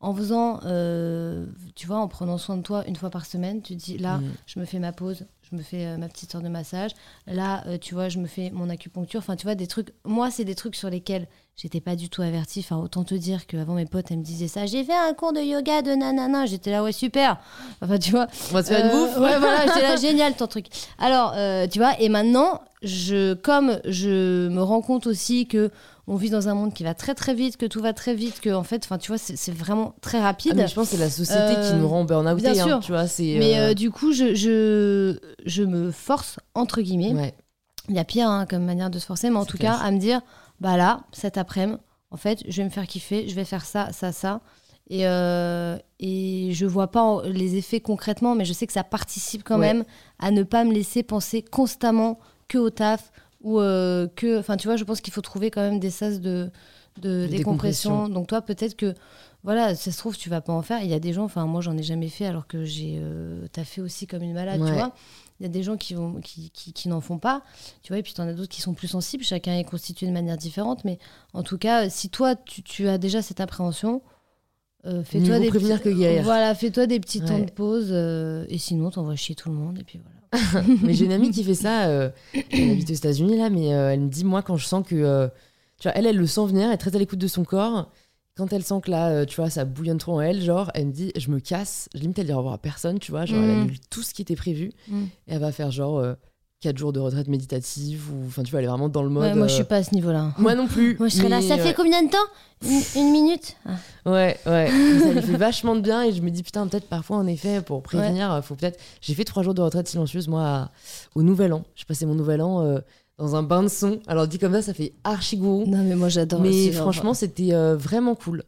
Speaker 2: en faisant, euh, tu vois, en prenant soin de toi une fois par semaine. Tu te dis, là,
Speaker 1: Mhm.
Speaker 2: je me fais ma pause, je me fais euh, ma petite heure de massage. Là, euh, tu vois, je me fais mon acupuncture. Enfin, tu vois, des trucs. Moi, c'est des trucs sur lesquels j'étais pas du tout avertie. Enfin, autant te dire qu'avant, mes potes, elles me disaient ça. J'ai fait un cours de yoga de nanana. J'étais là, ouais, super. Enfin, tu vois.
Speaker 1: On va se faire une bouffe
Speaker 2: Ouais, voilà, j'étais là, génial ton truc. Alors, tu vois, et maintenant, je, comme je me rends compte aussi que on vit dans un monde qui va très très vite, que tout va très vite, que en fait, enfin, tu vois, c'est vraiment très
Speaker 1: Ah,
Speaker 2: rapide.
Speaker 1: mais je pense que c'est la société
Speaker 2: Euh,
Speaker 1: qui nous rend burn-out,
Speaker 2: bien sûr.
Speaker 1: tu vois. C'est,
Speaker 2: Mais
Speaker 1: euh,
Speaker 2: euh, du coup, je, je, je me force, entre guillemets,
Speaker 1: ouais.
Speaker 2: il y a pire hein, comme manière de se forcer, mais en tout
Speaker 1: clair.
Speaker 2: cas, à me dire, bah là, cet après-midi, en fait, je vais me faire kiffer, je vais faire ça, ça, ça. Et, euh, et je vois pas les effets concrètement, mais je sais que ça participe quand
Speaker 1: Ouais.
Speaker 2: même à ne pas me laisser penser constamment que au taf ou euh, que. Enfin, tu vois, je pense qu'il faut trouver quand même des sas de, de décompression.
Speaker 1: décompression.
Speaker 2: Donc, toi, peut-être que voilà, ça se trouve, tu vas pas en faire. Il y a des gens, enfin, moi, j'en ai jamais fait alors que j'ai euh, fait aussi comme une malade,
Speaker 1: Ouais.
Speaker 2: tu vois. Il y a des gens qui, vont, qui, qui, qui n'en font pas, tu vois, et puis tu en as d'autres qui sont plus sensibles. Chacun est constitué de manière différente, mais en tout cas, si toi, tu, tu as déjà cette appréhension, euh, fais-toi des petits-. Voilà, fais-toi des petits temps de pause, euh, et sinon, t'envoies chier tout le monde, et puis voilà.
Speaker 1: mais j'ai une amie qui fait ça. euh, elle habite aux États-Unis là, mais euh, elle me dit moi quand je sens que, euh, tu vois, elle, elle le sent venir, elle est très à l'écoute de son corps. Quand elle sent que là, tu vois, ça bouillonne trop en elle, genre, elle me dit, je me casse. Je limite, elle dit au revoir à personne, tu vois. Genre, elle
Speaker 2: Mm.
Speaker 1: annule tout ce qui était prévu.
Speaker 2: Mm.
Speaker 1: Et elle va faire genre 4 jours de retraite méditative. Ou, enfin, tu vois, elle est vraiment dans le mode.
Speaker 2: Ouais, moi, je
Speaker 1: euh,
Speaker 2: suis pas à ce niveau-là.
Speaker 1: Moi non plus.
Speaker 2: Moi, je serais là. Ça fait
Speaker 1: ouais.
Speaker 2: combien de temps? Une, une minute? Ah.
Speaker 1: Ouais, ouais. ça lui fait vachement de bien et je me dis putain peut-être parfois en effet pour prévenir, euh, faut peut-être. J'ai fait trois jours de retraite silencieuse moi à- au Nouvel An. J'ai passé mon Nouvel An euh, dans un bain de son. Alors dit comme ça, ça fait archi gourou.
Speaker 2: Non, mais moi, j'adore.
Speaker 1: Mais franchement, c'était euh, vraiment cool.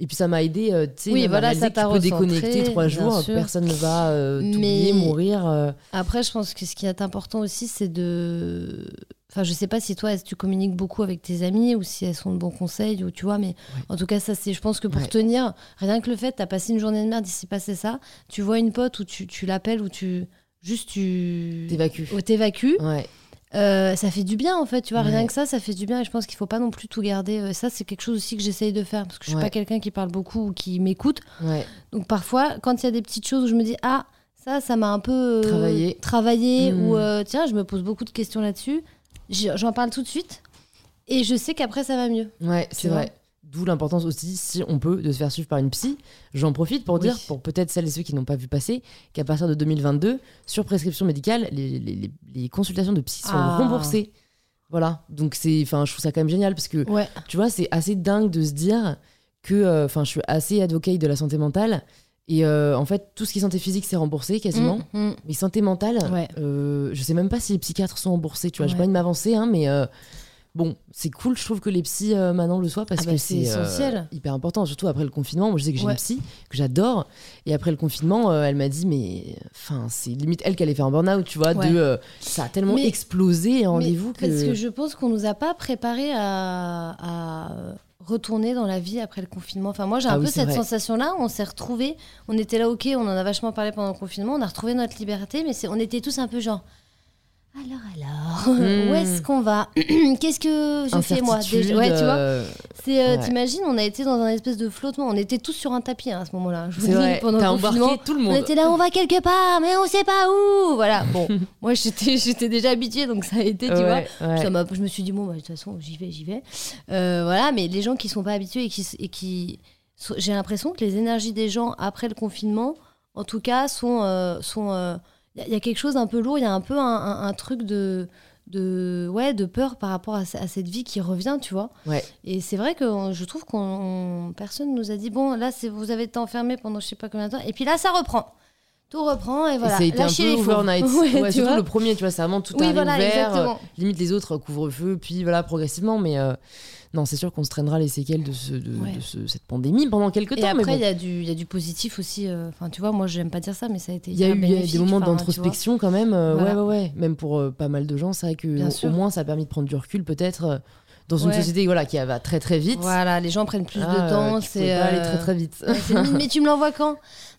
Speaker 1: Et puis ça m'a aidé, euh, tu sais,
Speaker 2: Oui, voilà, ça
Speaker 1: tu peux déconnecter trois jours, personne ne va euh, t'oublier, mourir. euh.
Speaker 2: Après, je pense que ce qui est important aussi, c'est de. Enfin, je sais pas si toi, tu communiques beaucoup avec tes amis ou si elles sont de bons conseils ou tu vois, mais en tout cas, ça, c'est. Je pense que pour
Speaker 1: Ouais.
Speaker 2: tenir, rien que le fait, t'as passé une journée de merde, il s'est passé ça, tu vois une pote ou tu, tu l'appelles ou tu. Juste, tu.
Speaker 1: T'évacues.
Speaker 2: ou t'évacues,
Speaker 1: Ouais,
Speaker 2: euh, ça fait du bien en fait, tu vois, rien que ça, ça fait du bien et je pense qu'il faut pas non plus tout garder. Euh, ça, c'est quelque chose aussi que j'essaye de faire parce que je suis
Speaker 1: Ouais.
Speaker 2: pas quelqu'un qui parle beaucoup ou qui m'écoute.
Speaker 1: ouais.
Speaker 2: Donc parfois, quand il y a des petites choses où je me dis ah ça, ça m'a un peu euh,
Speaker 1: Travaillé.
Speaker 2: travaillé
Speaker 1: Mm.
Speaker 2: ou euh, tiens, je me pose beaucoup de questions là-dessus. J'en parle tout de suite et je sais qu'après ça va mieux.
Speaker 1: Ouais, c'est vrai. D'où l'importance aussi, si on peut, de se faire suivre par une psy. J'en profite pour
Speaker 2: Oui.
Speaker 1: dire, pour peut-être celles et ceux qui n'ont pas vu passer, qu'à partir de 2022, sur prescription médicale, les, les- les- les consultations de psy sont
Speaker 2: Ah.
Speaker 1: remboursées. Voilà. Donc, c'est, enfin, je trouve ça quand même génial parce que,
Speaker 2: Ouais.
Speaker 1: tu vois, c'est assez dingue de se dire que, euh, enfin, je suis assez advocate de la santé mentale. Et euh, en fait, tout ce qui est santé physique, c'est remboursé quasiment.
Speaker 2: Mm, mm.
Speaker 1: Mais santé mentale,
Speaker 2: Ouais.
Speaker 1: euh, je sais même pas si les psychiatres sont remboursés. Tu vois, j'ai
Speaker 2: Ouais.
Speaker 1: pas envie de m'avancer, hein, mais euh, bon, c'est cool. Je trouve que les psys euh, maintenant le soient parce
Speaker 2: Ah bah,
Speaker 1: que
Speaker 2: c'est
Speaker 1: c'est euh,
Speaker 2: essentiel.
Speaker 1: hyper important, surtout après le confinement. Moi, je sais que j'ai
Speaker 2: Ouais.
Speaker 1: une psy que j'adore, et après le confinement, euh, elle m'a dit, mais enfin, c'est limite elle qui allait faire un burn-out, tu vois,
Speaker 2: Ouais.
Speaker 1: de ça a tellement
Speaker 2: Mais-
Speaker 1: explosé en rendez-vous que.
Speaker 2: Parce que je pense qu'on nous a pas préparé à, à retourner dans la vie après le confinement. Enfin, moi, j'ai
Speaker 1: Ah
Speaker 2: un peu cette sensation-là. On s'est retrouvés. On était là, ok, on en a vachement parlé pendant le confinement. On a retrouvé notre liberté, mais on était tous un peu genre. Alors, alors,
Speaker 1: Hmm.
Speaker 2: où est-ce qu'on va Qu'est-ce que je fais moi déjà? Ouais, tu vois.
Speaker 1: euh,
Speaker 2: C'est, euh,
Speaker 1: ouais.
Speaker 2: T'imagines, on a été dans un espèce de flottement. On était tous sur un tapis hein, à ce moment-là. Je vous dis, pendant le confinement.
Speaker 1: tout le
Speaker 2: On
Speaker 1: monde.
Speaker 2: était là, on va quelque part, mais on sait pas où. Voilà. Bon, moi j'étais, j'étais déjà habituée, donc ça a été, tu vois.
Speaker 1: Ouais.
Speaker 2: Ça m'a- je me suis dit, bon, bah, de toute façon, j'y vais, j'y vais. Euh, voilà, mais les gens qui sont pas habitués et qui. Et qui sont- j'ai l'impression que les énergies des gens après le confinement, en tout cas, sont. euh, sont Il y, a- il y a quelque chose d'un peu lourd, il y a un peu un, un- un truc de. De, ouais, de peur par rapport à, ce- à cette vie qui revient, tu vois.
Speaker 1: Ouais.
Speaker 2: Et c'est vrai que on- je trouve qu'on personne nous a dit bon là c'est vous avez été enfermé pendant je sais pas combien de temps et puis là ça reprend, tout reprend et voilà.
Speaker 1: et ça a été un
Speaker 2: Lâchez
Speaker 1: peu
Speaker 2: fous.
Speaker 1: overnight.
Speaker 2: Ouais,
Speaker 1: surtout le premier, tu vois, c'est vraiment tout
Speaker 2: Oui voilà
Speaker 1: réouvert.
Speaker 2: exactement.
Speaker 1: limite les autres couvre-feu puis voilà progressivement mais euh, non c'est sûr qu'on se traînera les séquelles de, ce, de,
Speaker 2: Ouais.
Speaker 1: de ce- cette pandémie pendant quelques
Speaker 2: Et
Speaker 1: temps
Speaker 2: après,
Speaker 1: mais
Speaker 2: il
Speaker 1: bon.
Speaker 2: y, a du- il y a du positif aussi. euh, Enfin, tu vois, moi, j'aime pas dire ça, mais ça a été.
Speaker 1: il y a eu
Speaker 2: hyper
Speaker 1: il y a eu des moments d'introspection quand même euh,
Speaker 2: Voilà.
Speaker 1: ouais ouais ouais même pour euh, pas mal de gens c'est vrai que au, au moins ça a permis de prendre du recul peut-être dans une
Speaker 2: Ouais.
Speaker 1: société voilà qui va très très vite
Speaker 2: Voilà, les gens prennent plus
Speaker 1: Ah,
Speaker 2: de temps.
Speaker 1: tu
Speaker 2: C'est
Speaker 1: pas aller
Speaker 2: euh,
Speaker 1: très très vite
Speaker 2: ouais, mais tu me l'envoies quand?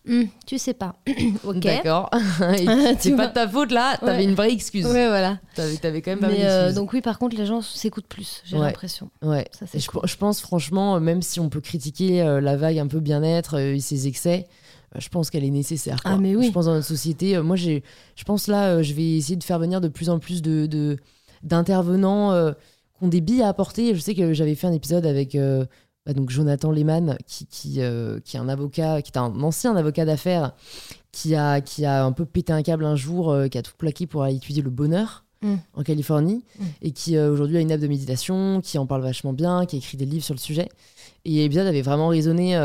Speaker 2: Hmm, Tu sais pas. ok.
Speaker 1: d'accord c'est pas de ta faute là t'avais
Speaker 2: Ouais.
Speaker 1: une vraie excuse
Speaker 2: Ouais, voilà.
Speaker 1: t'avais, quand même pas
Speaker 2: Mais euh, donc oui, par contre, les gens s'écoutent plus. J'ai l'impression.
Speaker 1: Ouais.
Speaker 2: Ça,
Speaker 1: Et je,
Speaker 2: cool.
Speaker 1: je pense franchement, euh, même si on peut critiquer euh, la vague un peu bien-être euh, et ses excès, euh, je pense qu'elle est nécessaire. quoi.
Speaker 2: Ah, mais oui.
Speaker 1: Je pense dans notre société, euh, moi j'ai, je pense là, euh, je vais essayer de faire venir de plus en plus de, de- d'intervenants euh, qui ont des billes à apporter. Je sais que j'avais fait un épisode avec euh, bah, donc Jonathan Lehmann, qui, qui, euh, qui est un avocat, qui est un ancien avocat d'affaires, qui a, qui a un peu pété un câble un jour, euh, qui a tout plaqué pour aller étudier le bonheur.
Speaker 2: Mm.
Speaker 1: en Californie
Speaker 2: Mm.
Speaker 1: et qui aujourd'hui a une app de méditation, qui en parle vachement bien, qui a écrit des livres sur le sujet. Et l'épisode avait vraiment résonné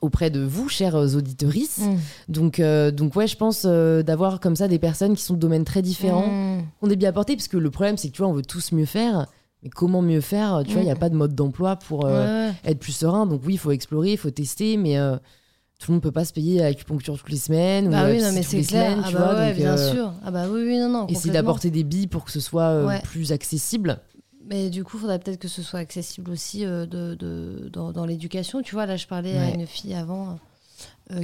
Speaker 1: auprès de vous, chers auditorices.
Speaker 2: Hmm.
Speaker 1: Donc, euh, donc ouais, je pense euh, d'avoir comme ça des personnes qui sont de domaines très différents, qui ont des biais à porter, parce que le problème c'est que tu vois, on veut tous mieux faire. Mais comment mieux faire Tu vois, il n'y a
Speaker 2: Mm.
Speaker 1: pas de mode d'emploi pour euh,
Speaker 2: Ouais,
Speaker 1: être plus serein. Donc oui, il faut explorer, il faut tester, mais euh, tout le monde peut pas se payer l'acupuncture toutes les semaines ou
Speaker 2: Bah
Speaker 1: la
Speaker 2: oui, non, mais
Speaker 1: toutes
Speaker 2: c'est
Speaker 1: les
Speaker 2: clair.
Speaker 1: semaines,
Speaker 2: Ah
Speaker 1: tu
Speaker 2: bah
Speaker 1: vois.
Speaker 2: ouais,
Speaker 1: donc,
Speaker 2: bien
Speaker 1: euh,
Speaker 2: sûr. Ah bah oui, oui, non, non.
Speaker 1: essayer d'apporter des billes pour que ce soit
Speaker 2: Ouais.
Speaker 1: plus accessible.
Speaker 2: Mais du coup, il faudrait peut-être que ce soit accessible aussi de, de- dans, dans l'éducation. Tu vois, là, je parlais à une fille avant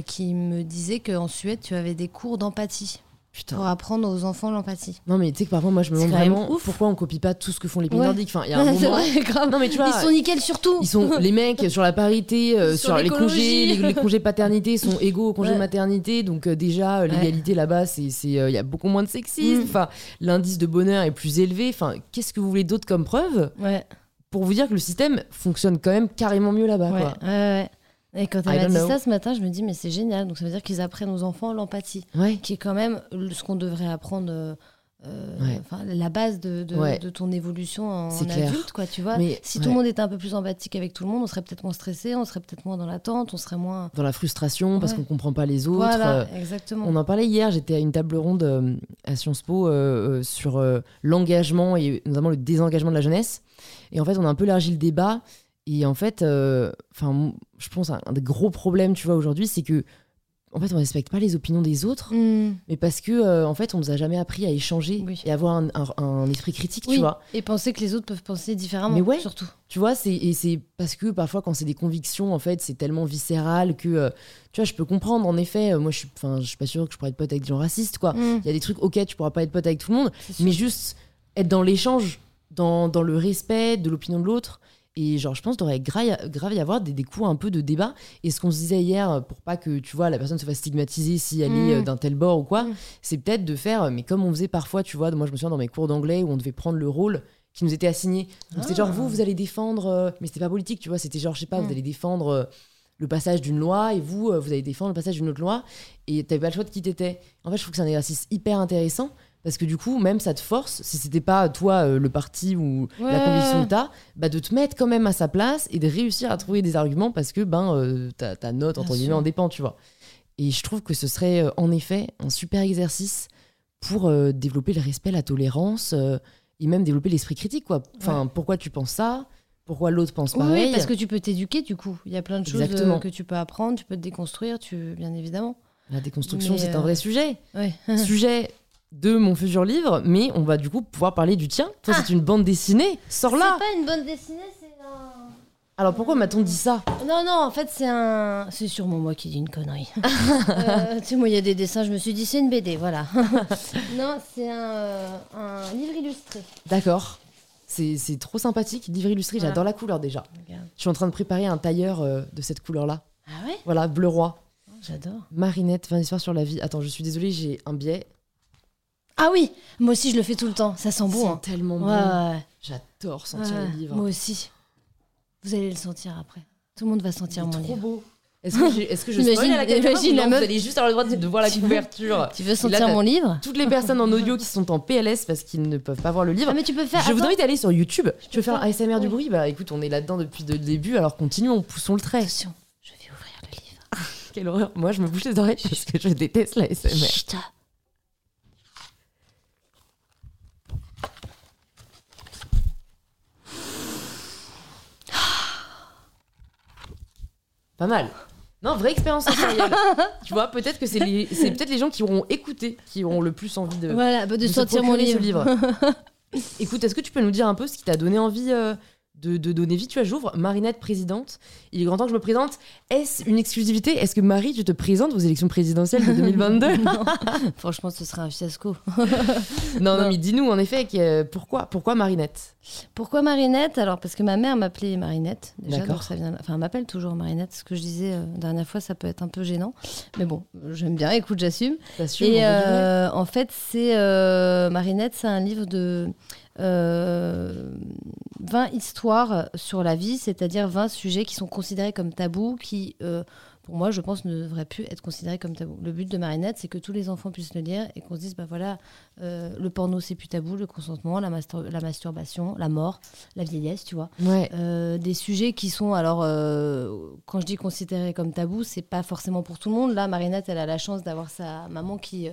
Speaker 2: qui me disait qu'en Suède, tu avais des cours d'empathie
Speaker 1: Putain.
Speaker 2: pour apprendre aux enfants l'empathie.
Speaker 1: Non, mais tu sais que parfois, moi, je me demande vraiment
Speaker 2: ouf.
Speaker 1: pourquoi on copie pas tout ce que font les pays
Speaker 2: Ouais.
Speaker 1: nordiques. Enfin, il y a un moment.
Speaker 2: vrai, grave.
Speaker 1: Non, mais tu vois,
Speaker 2: Ils sont nickel sur tout.
Speaker 1: Ils sont les mecs sur la parité, euh,
Speaker 2: Sur
Speaker 1: sur, les congés, les, les congés paternité sont égaux aux congés
Speaker 2: Ouais.
Speaker 1: maternité. Donc euh, déjà euh, l'égalité là-bas, c'est il y a beaucoup moins de sexisme.
Speaker 2: Mm.
Speaker 1: Enfin, l'indice de bonheur est plus élevé. Enfin, qu'est-ce que vous voulez d'autre comme preuve
Speaker 2: Ouais,
Speaker 1: pour vous dire que le système fonctionne quand même carrément mieux là-bas
Speaker 2: ouais, ouais. Et quand
Speaker 1: I
Speaker 2: elle m'a
Speaker 1: don't
Speaker 2: dit
Speaker 1: know.
Speaker 2: ça ce matin, je me dis, mais c'est génial. Donc ça veut dire qu'ils apprennent aux enfants l'empathie,
Speaker 1: Ouais.
Speaker 2: qui est quand même ce qu'on devrait apprendre. euh, euh,
Speaker 1: Ouais.
Speaker 2: la base de, de,
Speaker 1: Ouais.
Speaker 2: de ton évolution en, adulte, quoi, tu vois.
Speaker 1: Mais
Speaker 2: Si tout le monde était un peu plus empathique avec tout le monde, on serait peut-être moins stressé, on serait peut-être moins dans l'attente, on serait moins.
Speaker 1: dans la frustration parce qu'on comprend pas les autres.
Speaker 2: Voilà,
Speaker 1: euh,
Speaker 2: exactement.
Speaker 1: On en parlait hier, j'étais à une table ronde euh, à Sciences Po sur l'engagement et notamment le désengagement de la jeunesse. Et en fait, on a un peu élargi le débat. Et en fait, euh, enfin, je pense un, un des gros problèmes, tu vois, aujourd'hui, c'est que en fait, on respecte pas les opinions des autres,
Speaker 2: Hmm.
Speaker 1: mais parce que euh, en fait, on nous a jamais appris à échanger
Speaker 2: Oui.
Speaker 1: et avoir un, un- un esprit critique,
Speaker 2: Oui,
Speaker 1: tu vois.
Speaker 2: Et penser que les autres peuvent penser différemment,
Speaker 1: Mais ouais.
Speaker 2: surtout.
Speaker 1: Tu vois, c'est et c'est parce que parfois quand c'est des convictions, en fait, c'est tellement viscéral que euh, tu vois, je peux comprendre. En effet, euh, moi, je suis, enfin, je suis pas sûre que je pourrais être pote avec des gens racistes, quoi.
Speaker 2: Hmm.
Speaker 1: Il y a des trucs, ok, tu pourras pas être pote avec tout le monde, mais juste être dans l'échange, dans, dans le respect de l'opinion de l'autre. Et genre, je pense qu'il devrait grave, y avoir des, des coups un peu de débat. Et ce qu'on se disait hier, euh, pour pas que tu vois la personne se fasse stigmatiser si elle
Speaker 2: Mm.
Speaker 1: est euh, d'un tel bord ou quoi,
Speaker 2: Mm.
Speaker 1: c'est peut-être de faire, euh, mais comme on faisait parfois, tu vois, moi je me souviens dans mes cours d'anglais où on devait prendre le rôle qui nous était assigné. Donc c'était
Speaker 2: Ah.
Speaker 1: genre, vous, vous allez défendre, euh, mais c'était pas politique, tu vois, c'était genre, je sais pas,
Speaker 2: Mm.
Speaker 1: vous allez défendre euh, le passage d'une loi et vous, vous allez défendre le passage d'une autre loi et t'avais pas le choix de qui t'étais. En fait, je trouve que c'est un exercice hyper intéressant parce que du coup, même ça te force, si c'était pas toi euh, le parti ou la conviction que t'as, bah, de te mettre quand même à sa place et de réussir à trouver des arguments parce que ben, euh, ta, ta note, entre guillemets, en dépend, tu vois. Et je trouve que ce serait euh, en effet un super exercice pour développer le respect, la tolérance et même développer l'esprit critique, quoi. Enfin, pourquoi tu penses ça? Pourquoi l'autre pense pareil?
Speaker 2: oui, parce que tu peux t'éduquer du coup. Il y a plein de choses
Speaker 1: Exactement.
Speaker 2: que tu peux apprendre, tu peux te déconstruire, tu bien évidemment.
Speaker 1: La déconstruction, c'est un vrai sujet.
Speaker 2: Ouais.
Speaker 1: sujet de mon futur livre, mais on va du coup pouvoir parler du tien. Toi, c'est une bande dessinée. Sors là
Speaker 2: Ah. C'est pas une bonne dessinée, c'est un.
Speaker 1: Alors pourquoi m'a-t-on dit ça
Speaker 2: Non, non, en fait, c'est un. C'est sûrement moi qui dis une connerie. Euh, tu sais, moi, il y a des dessins, je me suis dit, c'est une BD, voilà. non, c'est un, euh, un livre illustré.
Speaker 1: D'accord. C'est trop sympathique, livre illustré,
Speaker 2: Voilà.
Speaker 1: j'adore la couleur déjà. Je suis en train de préparer un tailleur euh, de cette couleur-là.
Speaker 2: Ah ouais?
Speaker 1: Voilà, bleu roi.
Speaker 2: J'adore.
Speaker 1: Marinette, 20 histoires sur la vie. Attends, je suis désolée, j'ai un biais.
Speaker 2: Ah oui, moi aussi, je le fais tout le temps. Ça sent
Speaker 1: C'est
Speaker 2: bon. hein.
Speaker 1: tellement bon.
Speaker 2: Ouais, ouais,
Speaker 1: J'adore sentir
Speaker 2: ouais.
Speaker 1: les livres.
Speaker 2: Moi aussi. Vous allez le sentir après. Tout le monde va sentir mon
Speaker 1: trop
Speaker 2: livre.
Speaker 1: beau. Est-ce que, est-ce que je
Speaker 2: Imagine-
Speaker 1: à la caméra
Speaker 2: imagine la meuf-
Speaker 1: Vous allez juste avoir le droit de, de voir la
Speaker 2: Tu veux-
Speaker 1: couverture.
Speaker 2: Tu veux sentir mon livre
Speaker 1: Toutes les personnes en audio qui sont en PLS parce qu'ils ne peuvent pas voir le livre.
Speaker 2: Ah, mais tu peux faire.
Speaker 1: Je vous invite à aller sur YouTube. Tu veux faire un
Speaker 2: faire-
Speaker 1: ASMR du bruit Bah écoute, on est là-dedans depuis le début, alors continuons, poussons le trait.
Speaker 2: Attention, je vais ouvrir le livre.
Speaker 1: Quelle horreur. Moi, je me bouche les oreilles parce que je déteste la ASMR.
Speaker 2: Chut.
Speaker 1: Pas mal. Non, vraie expérience sensorielle. tu vois, peut-être que c'est les, c'est peut-être les gens qui auront écouté qui auront le plus envie de,
Speaker 2: Voilà, bah, de,
Speaker 1: de se
Speaker 2: sentir mon
Speaker 1: procurer
Speaker 2: livre.
Speaker 1: ce livre. Écoute, est-ce que tu peux nous dire un peu ce qui t'a donné envie euh, de, de donner vie Tu vois, j'ouvre Marinette présidente. Il est grand temps que je me présente. Est-ce une exclusivité? Est-ce que Marie, tu te présentes aux élections présidentielles de 2022
Speaker 2: Non, franchement, ce serait un fiasco.
Speaker 1: Non, non,
Speaker 2: Non.
Speaker 1: mais dis-nous en effet que- pourquoi, pourquoi Marinette?
Speaker 2: Pourquoi Marinette? Alors, parce que ma mère m'appelait Marinette. Déjà,
Speaker 1: D'accord.
Speaker 2: donc ça vient... Enfin, elle m'appelle toujours Marinette. Ce que je disais euh, dernière fois, ça peut être un peu gênant. Mais bon, j'aime bien, écoute, j'assume. Et euh, en fait, c'est euh, Marinette, c'est un livre de euh, 20 histoires sur la vie, c'est-à-dire 20 sujets qui sont considérés comme tabous, qui, euh, pour moi, je pense, ne devraient plus être considérés comme tabous. Le but de Marinette, c'est que tous les enfants puissent le lire et qu'on se dise, bah voilà, euh, le porno, c'est plus tabou, le consentement, la, mastur- la masturbation, la mort, la vieillesse, tu vois.
Speaker 1: Ouais.
Speaker 2: Euh, des sujets qui sont alors quand je dis considérés comme tabous c'est pas forcément pour tout le monde là Marinette elle a la chance d'avoir sa maman qui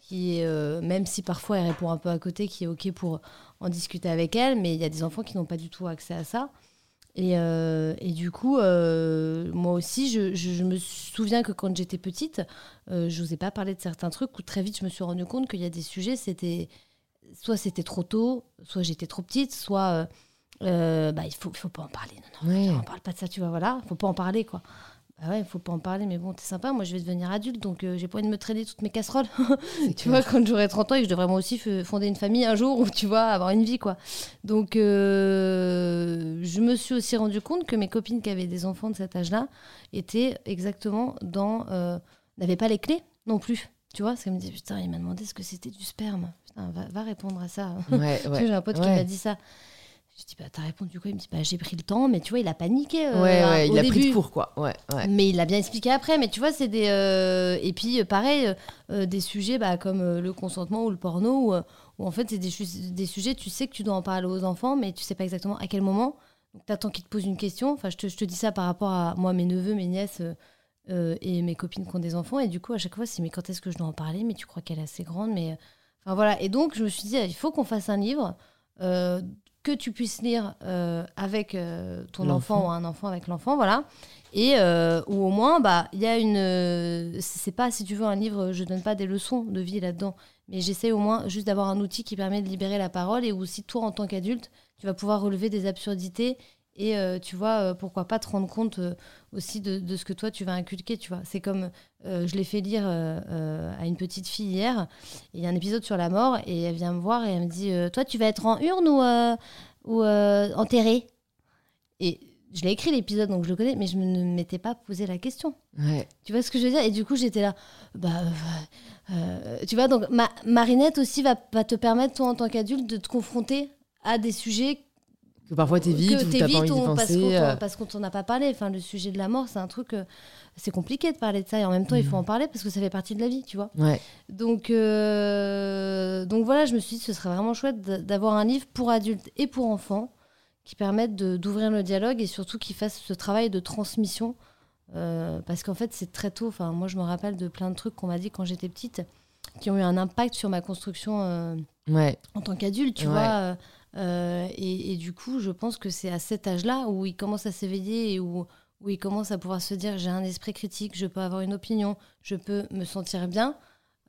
Speaker 2: qui est euh, même si parfois elle répond un peu à côté qui est ok pour en discuter avec elle mais il y a des enfants qui n'ont pas du tout accès à ça et, euh, et du coup euh, moi aussi je, je- je me souviens que quand j'étais petite euh, je n'osais pas parler de certains trucs où très vite je me suis rendu compte qu'il y a des sujets c'était soit c'était trop tôt soit j'étais trop petite soit bah, il faut, faut pas en parler. Non, non,
Speaker 1: Ouais.
Speaker 2: on parle pas de ça, tu vois, voilà. Faut pas en parler, quoi. Bah ouais, faut pas en parler, mais bon, t'es sympa. Moi, je vais devenir adulte, donc euh, j'ai pas envie de me traîner toutes mes casseroles. Tu
Speaker 1: clair.
Speaker 2: vois, quand j'aurai 30 ans et que je devrais moi aussi fonder une famille un jour, ou tu vois, avoir une vie, quoi. Donc, euh, je me suis aussi rendu compte que mes copines qui avaient des enfants de cet âge-là étaient exactement dans. euh, n'avaient pas les clés non plus. Tu vois, qu'elles me disaient, putain, il m'a demandé ce que c'était du sperme. Putain, va, va répondre à ça.
Speaker 1: Ouais.
Speaker 2: J'ai un pote qui m'a dit ça. Je dis, bah, t'as répondu quoi? Il me dit, bah, j'ai pris le temps, mais tu vois, il a paniqué. euh,
Speaker 1: Ouais, ouais,
Speaker 2: au
Speaker 1: il a pris de court, quoi. Ouais, ouais.
Speaker 2: Mais il l'a bien expliqué après. Mais tu vois, c'est des. euh, Et puis, euh, pareil, euh, des sujets bah, comme le consentement ou le porno, où, où en fait, c'est des, sujets, tu sais que tu dois en parler aux enfants, mais tu sais pas exactement à quel moment. Donc, t'attends qu'ils te posent une question. Enfin, je te, je te dis ça par rapport à moi, mes neveux, mes nièces. et mes copines qui ont des enfants et du coup à chaque fois c'est mais quand est-ce que je dois en parler? Mais tu crois qu'elle est assez grande mais enfin voilà et donc je me suis dit il faut qu'on fasse un livre euh, que tu puisses lire euh, avec euh, ton enfant ou un enfant avec l'enfant voilà. Et euh, ou au moins bah il y a une c'est pas si tu veux un livre je donne pas des leçons de vie là-dedans mais j'essaie au moins juste d'avoir un outil qui permet de libérer la parole et aussi toi en tant qu'adulte tu vas pouvoir relever des absurdités et euh, tu vois euh, pourquoi pas te rendre compte euh, aussi de, de ce que toi tu vas inculquer tu vois c'est comme je l'ai fait lire à une petite fille hier il y a un épisode sur la mort et elle vient me voir et elle me dit toi tu vas être en urne ou ou enterré et je l'ai écrit l'épisode donc je le connais mais je ne m'étais pas posé la question
Speaker 1: Ouais.
Speaker 2: tu vois ce que je veux dire? Et du coup, j'étais là. Bah, tu vois, donc ma, Marinette aussi va, va te permettre, toi, en tant qu'adulte, de te confronter à des sujets
Speaker 1: Que parfois t'évites
Speaker 2: que
Speaker 1: ou
Speaker 2: t'évites
Speaker 1: d'y
Speaker 2: ou- parce qu'on
Speaker 1: euh,
Speaker 2: parce qu'on t'en a pas parlé. Enfin, le sujet de la mort, c'est un truc. euh, c'est compliqué de parler de ça et en même temps, il faut en parler parce que ça fait partie de la vie, tu vois.
Speaker 1: Ouais.
Speaker 2: Donc, euh, donc voilà, je me suis dit ce serait vraiment chouette d'avoir un livre pour adultes et pour enfants qui permettent de- d'ouvrir le dialogue et surtout qui fasse ce travail de transmission. Euh, parce qu'en fait, c'est très tôt. Enfin, moi, je me rappelle de plein de trucs qu'on m'a dit quand j'étais petite qui ont eu un impact sur ma construction euh,
Speaker 1: Ouais.
Speaker 2: en tant qu'adulte, tu
Speaker 1: Ouais.
Speaker 2: vois. Euh, et, et du coup, je pense que c'est à cet âge-là où il commence à s'éveiller et où, où il commence à pouvoir se dire j'ai un esprit critique, je peux avoir une opinion, je peux me sentir bien,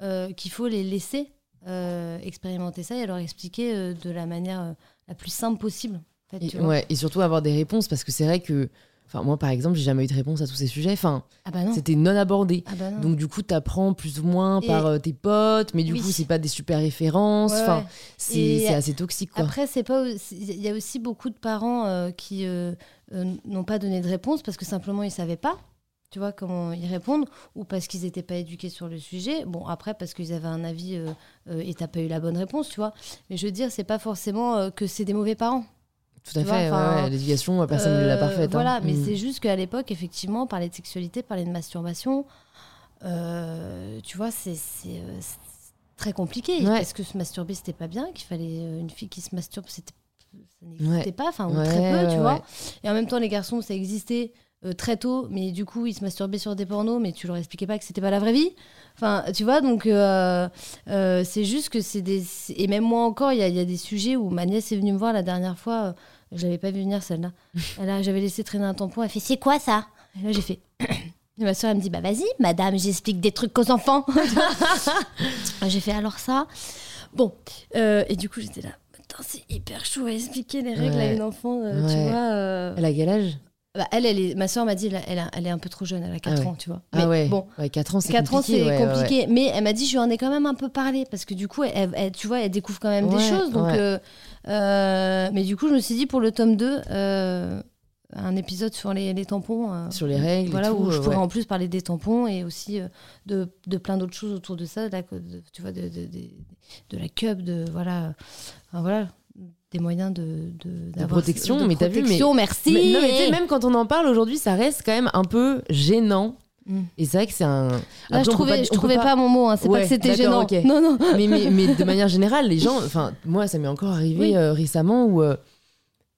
Speaker 2: euh, qu'il faut les laisser euh, expérimenter ça et leur expliquer de la manière la plus simple possible. en fait,
Speaker 1: Et,
Speaker 2: tu vois.
Speaker 1: ouais. et surtout avoir des réponses parce que c'est vrai que. Enfin, moi, par exemple, j'ai jamais eu de réponse à tous ces sujets. Enfin,
Speaker 2: Ah bah
Speaker 1: c'était non abordé.
Speaker 2: Ah bah non.
Speaker 1: Donc du coup, t'apprends plus ou moins
Speaker 2: Et-
Speaker 1: par euh, tes potes, mais du
Speaker 2: Oui.
Speaker 1: coup, c'est pas des super références.
Speaker 2: Ouais,
Speaker 1: Enfin, c'est assez toxique, quoi.
Speaker 2: Après, c'est pas. Il y a aussi beaucoup de parents euh, qui euh, n'ont pas donné de réponse parce que simplement ils savaient pas. Tu vois comment y répondre ou parce qu'ils n'étaient pas éduqués sur le sujet. Bon, après parce qu'ils avaient un avis et t'as pas eu la bonne réponse, tu vois. Mais je veux dire, c'est pas forcément que c'est des mauvais parents.
Speaker 1: Tout à
Speaker 2: tu
Speaker 1: fait. ouais,
Speaker 2: enfin,
Speaker 1: ouais, L'éducation, personne ne l'a
Speaker 2: Euh,
Speaker 1: parfaite. hein.
Speaker 2: Voilà, mais
Speaker 1: Mm.
Speaker 2: c'est juste qu'à l'époque, effectivement, parler de sexualité, parler de masturbation, euh, tu vois, c'est euh, c'est très compliqué.
Speaker 1: Ouais.
Speaker 2: Parce que se masturber, c'était pas bien, qu'il fallait une fille qui se masturbe, c'était ça n'existait pas, enfin, très peu, tu vois. Et en même temps, les garçons, ça existait euh, très tôt, mais du coup, ils se masturbaient sur des pornos, mais tu leur expliquais pas que c'était pas la vraie vie. Enfin, tu vois, donc euh, euh, c'est juste que c'est des. Et même moi encore, il y, y a des sujets où ma nièce est venue me voir la dernière fois, je l'avais pas vu venir celle-là. Elle a- J'avais laissé traîner un tampon, elle fait C'est quoi ça? Et là, j'ai fait. Et ma soeur, elle me dit Bah vas-y, madame, j'explique des trucs aux enfants. j'ai fait Alors ça? Bon, euh, et du coup, j'étais là. C'est hyper chaud à expliquer les règles à une enfant, euh, tu vois. euh.
Speaker 1: Elle a quel âge?
Speaker 2: Bah, elle, elle est, ma soeur m'a dit, elle, elle, a- elle est un peu trop jeune, elle a 4
Speaker 1: Ah ouais.
Speaker 2: ans, tu vois.
Speaker 1: Ah
Speaker 2: Mais
Speaker 1: ouais.
Speaker 2: Bon,
Speaker 1: Ouais, 4 ans, c'est
Speaker 2: 4 ans,
Speaker 1: compliqué.
Speaker 2: Mais elle m'a dit, je lui en ai quand même un peu parlé. Parce que du coup, elle, elle- tu vois, elle découvre quand même des choses. Donc, euh, mais du coup, je me suis dit, pour le tome 2, euh, un épisode sur les, les tampons. euh,
Speaker 1: Sur les règles et
Speaker 2: Voilà,
Speaker 1: tout,
Speaker 2: où je
Speaker 1: euh,
Speaker 2: pourrais
Speaker 1: ouais.
Speaker 2: en plus parler des tampons et aussi euh, de, de plein d'autres choses autour de ça. de- tu vois, de, la cup, de. Voilà. Enfin, voilà des moyens de,
Speaker 1: protection,
Speaker 2: de
Speaker 1: mais t'as vu, mais-
Speaker 2: protection, merci.
Speaker 1: Mais, non, mais tu sais, même quand on en parle aujourd'hui, ça reste quand même un peu gênant.
Speaker 2: Mm.
Speaker 1: Et c'est vrai que c'est un.
Speaker 2: Là,
Speaker 1: Après,
Speaker 2: je trouvais,
Speaker 1: pas-
Speaker 2: je trouvais pas... mon mot. Hein. C'est
Speaker 1: Ouais,
Speaker 2: pas que c'était gênant.
Speaker 1: ok.
Speaker 2: Non, non.
Speaker 1: mais, mais, mais de manière générale, les gens. Enfin, moi, ça m'est encore arrivé
Speaker 2: Oui.
Speaker 1: euh, récemment où. euh,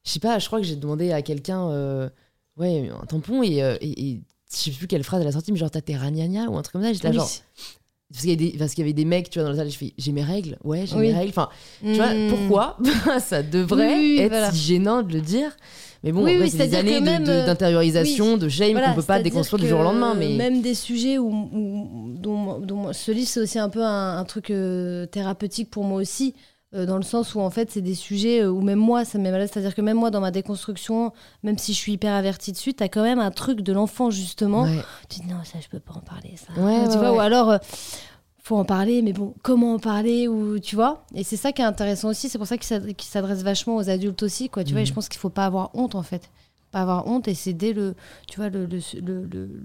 Speaker 1: je sais pas, je crois que j'ai demandé à quelqu'un. euh, ouais, un tampon et, et, et je sais plus quelle phrase elle a sorti, mais genre t'as tes ragnagnas ou un truc comme ça. J'étais
Speaker 2: Oui.
Speaker 1: genre. Parce qu'il y, a des- parce qu'il y avait des mecs, tu vois, dans la salle, je fais j'ai mes règles, ouais, j'ai
Speaker 2: Oui.
Speaker 1: mes règles. Enfin, tu vois,
Speaker 2: Mm.
Speaker 1: pourquoi? Ça devrait être
Speaker 2: voilà.
Speaker 1: si gênant de le dire Mais bon,
Speaker 2: Oui,
Speaker 1: après,
Speaker 2: oui,
Speaker 1: c'est des années de- de-
Speaker 2: euh,
Speaker 1: d'intériorisation, de shame
Speaker 2: Voilà,
Speaker 1: qu'on peut pas déconstruire du jour au lendemain. Mais
Speaker 2: Même des sujets où, où- dont, dont ce livre, c'est aussi un peu un, un truc euh, thérapeutique pour moi aussi. euh, dans le sens où en fait c'est des sujets où même moi ça me met mal à l'aise. C'est-à-dire que même moi dans ma déconstruction, même si je suis hyper avertie dessus, t'as quand même un truc de l'enfant justement.
Speaker 1: Ouais.
Speaker 2: Tu dis non ça je peux pas en parler ça.
Speaker 1: Ouais,
Speaker 2: tu
Speaker 1: ouais,
Speaker 2: vois ou alors euh, faut en parler mais bon comment en parler ou tu vois. Et c'est ça qui est intéressant aussi. C'est pour ça qu'il s'ad- qu'il s'adresse vachement aux adultes aussi quoi. Tu vois et je
Speaker 1: Mhm.
Speaker 2: pense qu'il faut pas avoir honte en fait. Pas avoir honte et c'est dès le tu vois le, le, le- le-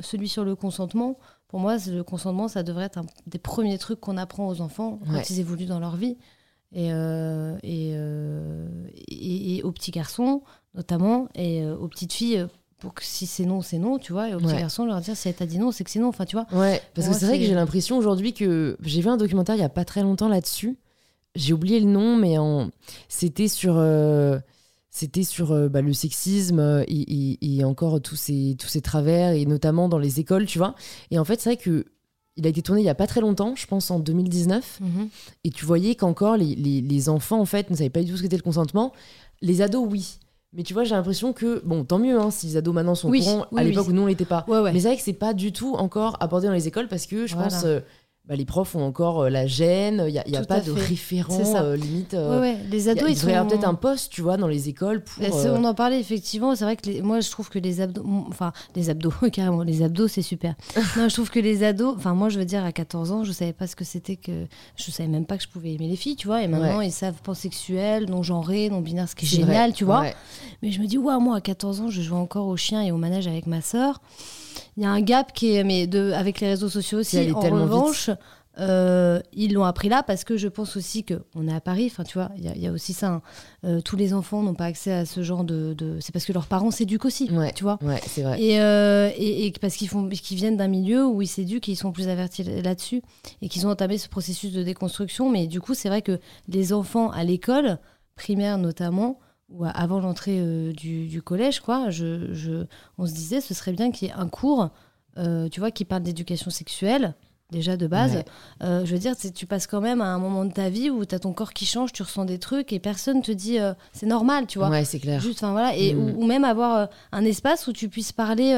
Speaker 2: celui sur le consentement. Pour moi, le consentement, ça devrait être un des premiers trucs qu'on apprend aux enfants quand
Speaker 1: Ouais.
Speaker 2: ils évoluent dans leur vie. Et, euh, et, euh, et- et aux petits garçons, notamment, et euh, aux petites filles, euh, pour que si c'est non, c'est non, tu vois. Et aux petits
Speaker 1: Ouais.
Speaker 2: garçons, leur dire si elle t'a dit non, c'est que c'est non. Enfin, tu vois.
Speaker 1: Ouais, parce que c'est vrai que j'ai l'impression aujourd'hui que j'ai vu un documentaire il y a pas très longtemps là-dessus. J'ai oublié le nom, mais en... c'était sur, euh, c'était sur euh, bah, le sexisme euh, et, et- et encore tous ces, tous ces travers, et notamment dans les écoles, tu vois. Et en fait, c'est vrai que il a été tourné il y a pas très longtemps, je pense en 2019, et tu voyais qu'encore les, les, les enfants, en fait, ne savaient pas du tout ce qu'était le consentement. Les ados, oui. Mais tu vois, j'ai l'impression que, bon, tant mieux hein, si les ados maintenant sont
Speaker 2: Oui,
Speaker 1: au courant,
Speaker 2: oui,
Speaker 1: à l'époque où nous on l'était pas.
Speaker 2: Ouais, ouais.
Speaker 1: Mais c'est vrai que c'est pas du tout encore abordé dans les écoles parce que je
Speaker 2: Voilà.
Speaker 1: pense euh, bah, les profs ont encore euh, la gêne, il n'y a, il y a pas de référent euh, limite. Euh,
Speaker 2: ouais. Les
Speaker 1: il a-
Speaker 2: ados,
Speaker 1: il
Speaker 2: ils
Speaker 1: devrait y avoir
Speaker 2: sont.
Speaker 1: peut-être un poste, tu vois, dans les écoles pour.
Speaker 2: Bah,
Speaker 1: euh,
Speaker 2: On en parlait effectivement. C'est vrai que les- moi, je trouve que les abdos, enfin les abdos, carrément, les abdos, c'est super. non, je trouve que les ados, enfin moi, je veux dire, à 14 ans, je savais pas ce que c'était que, je savais même pas que je pouvais aimer les filles, tu vois. Et maintenant, ils savent pansexuel, non genré, non binaire, ce qui est, génial,
Speaker 1: vrai.
Speaker 2: tu vois. Mais je me dis, ouais, moi, à 14 ans, je joue encore au chien et au manège avec ma sœur. Il y a un gap qui est, mais de, avec les réseaux sociaux aussi. En revanche, euh, ils l'ont appris là parce que je pense aussi que on est à Paris. Enfin, tu vois, il y, a- il y a aussi ça. hein. Euh, tous les enfants n'ont pas accès à ce genre de. de- C'est parce que leurs parents s'éduquent aussi,
Speaker 1: Ouais.
Speaker 2: tu vois.
Speaker 1: Ouais, c'est vrai.
Speaker 2: Et, euh, et, et parce qu'ils font, qu'ils viennent d'un milieu où ils s'éduquent, et ils sont plus avertis là-dessus, et qu'ils ont entamé ce processus de déconstruction. Mais du coup, c'est vrai que les enfants à l'école primaire notamment, ou avant l'entrée euh, du, du collège, quoi, je, je- on se disait, ce serait bien qu'il y ait un cours, euh, tu vois, qui parle d'éducation sexuelle. Déjà de base,
Speaker 1: Ouais.
Speaker 2: Euh, je veux dire, tu passes quand même à un moment de ta vie où tu as ton corps qui change, tu ressens des trucs et personne te dit c'est normal, tu vois.
Speaker 1: Ouais, c'est clair.
Speaker 2: Juste, voilà, et
Speaker 1: Mm.
Speaker 2: ou, ou même avoir un espace où tu puisses parler,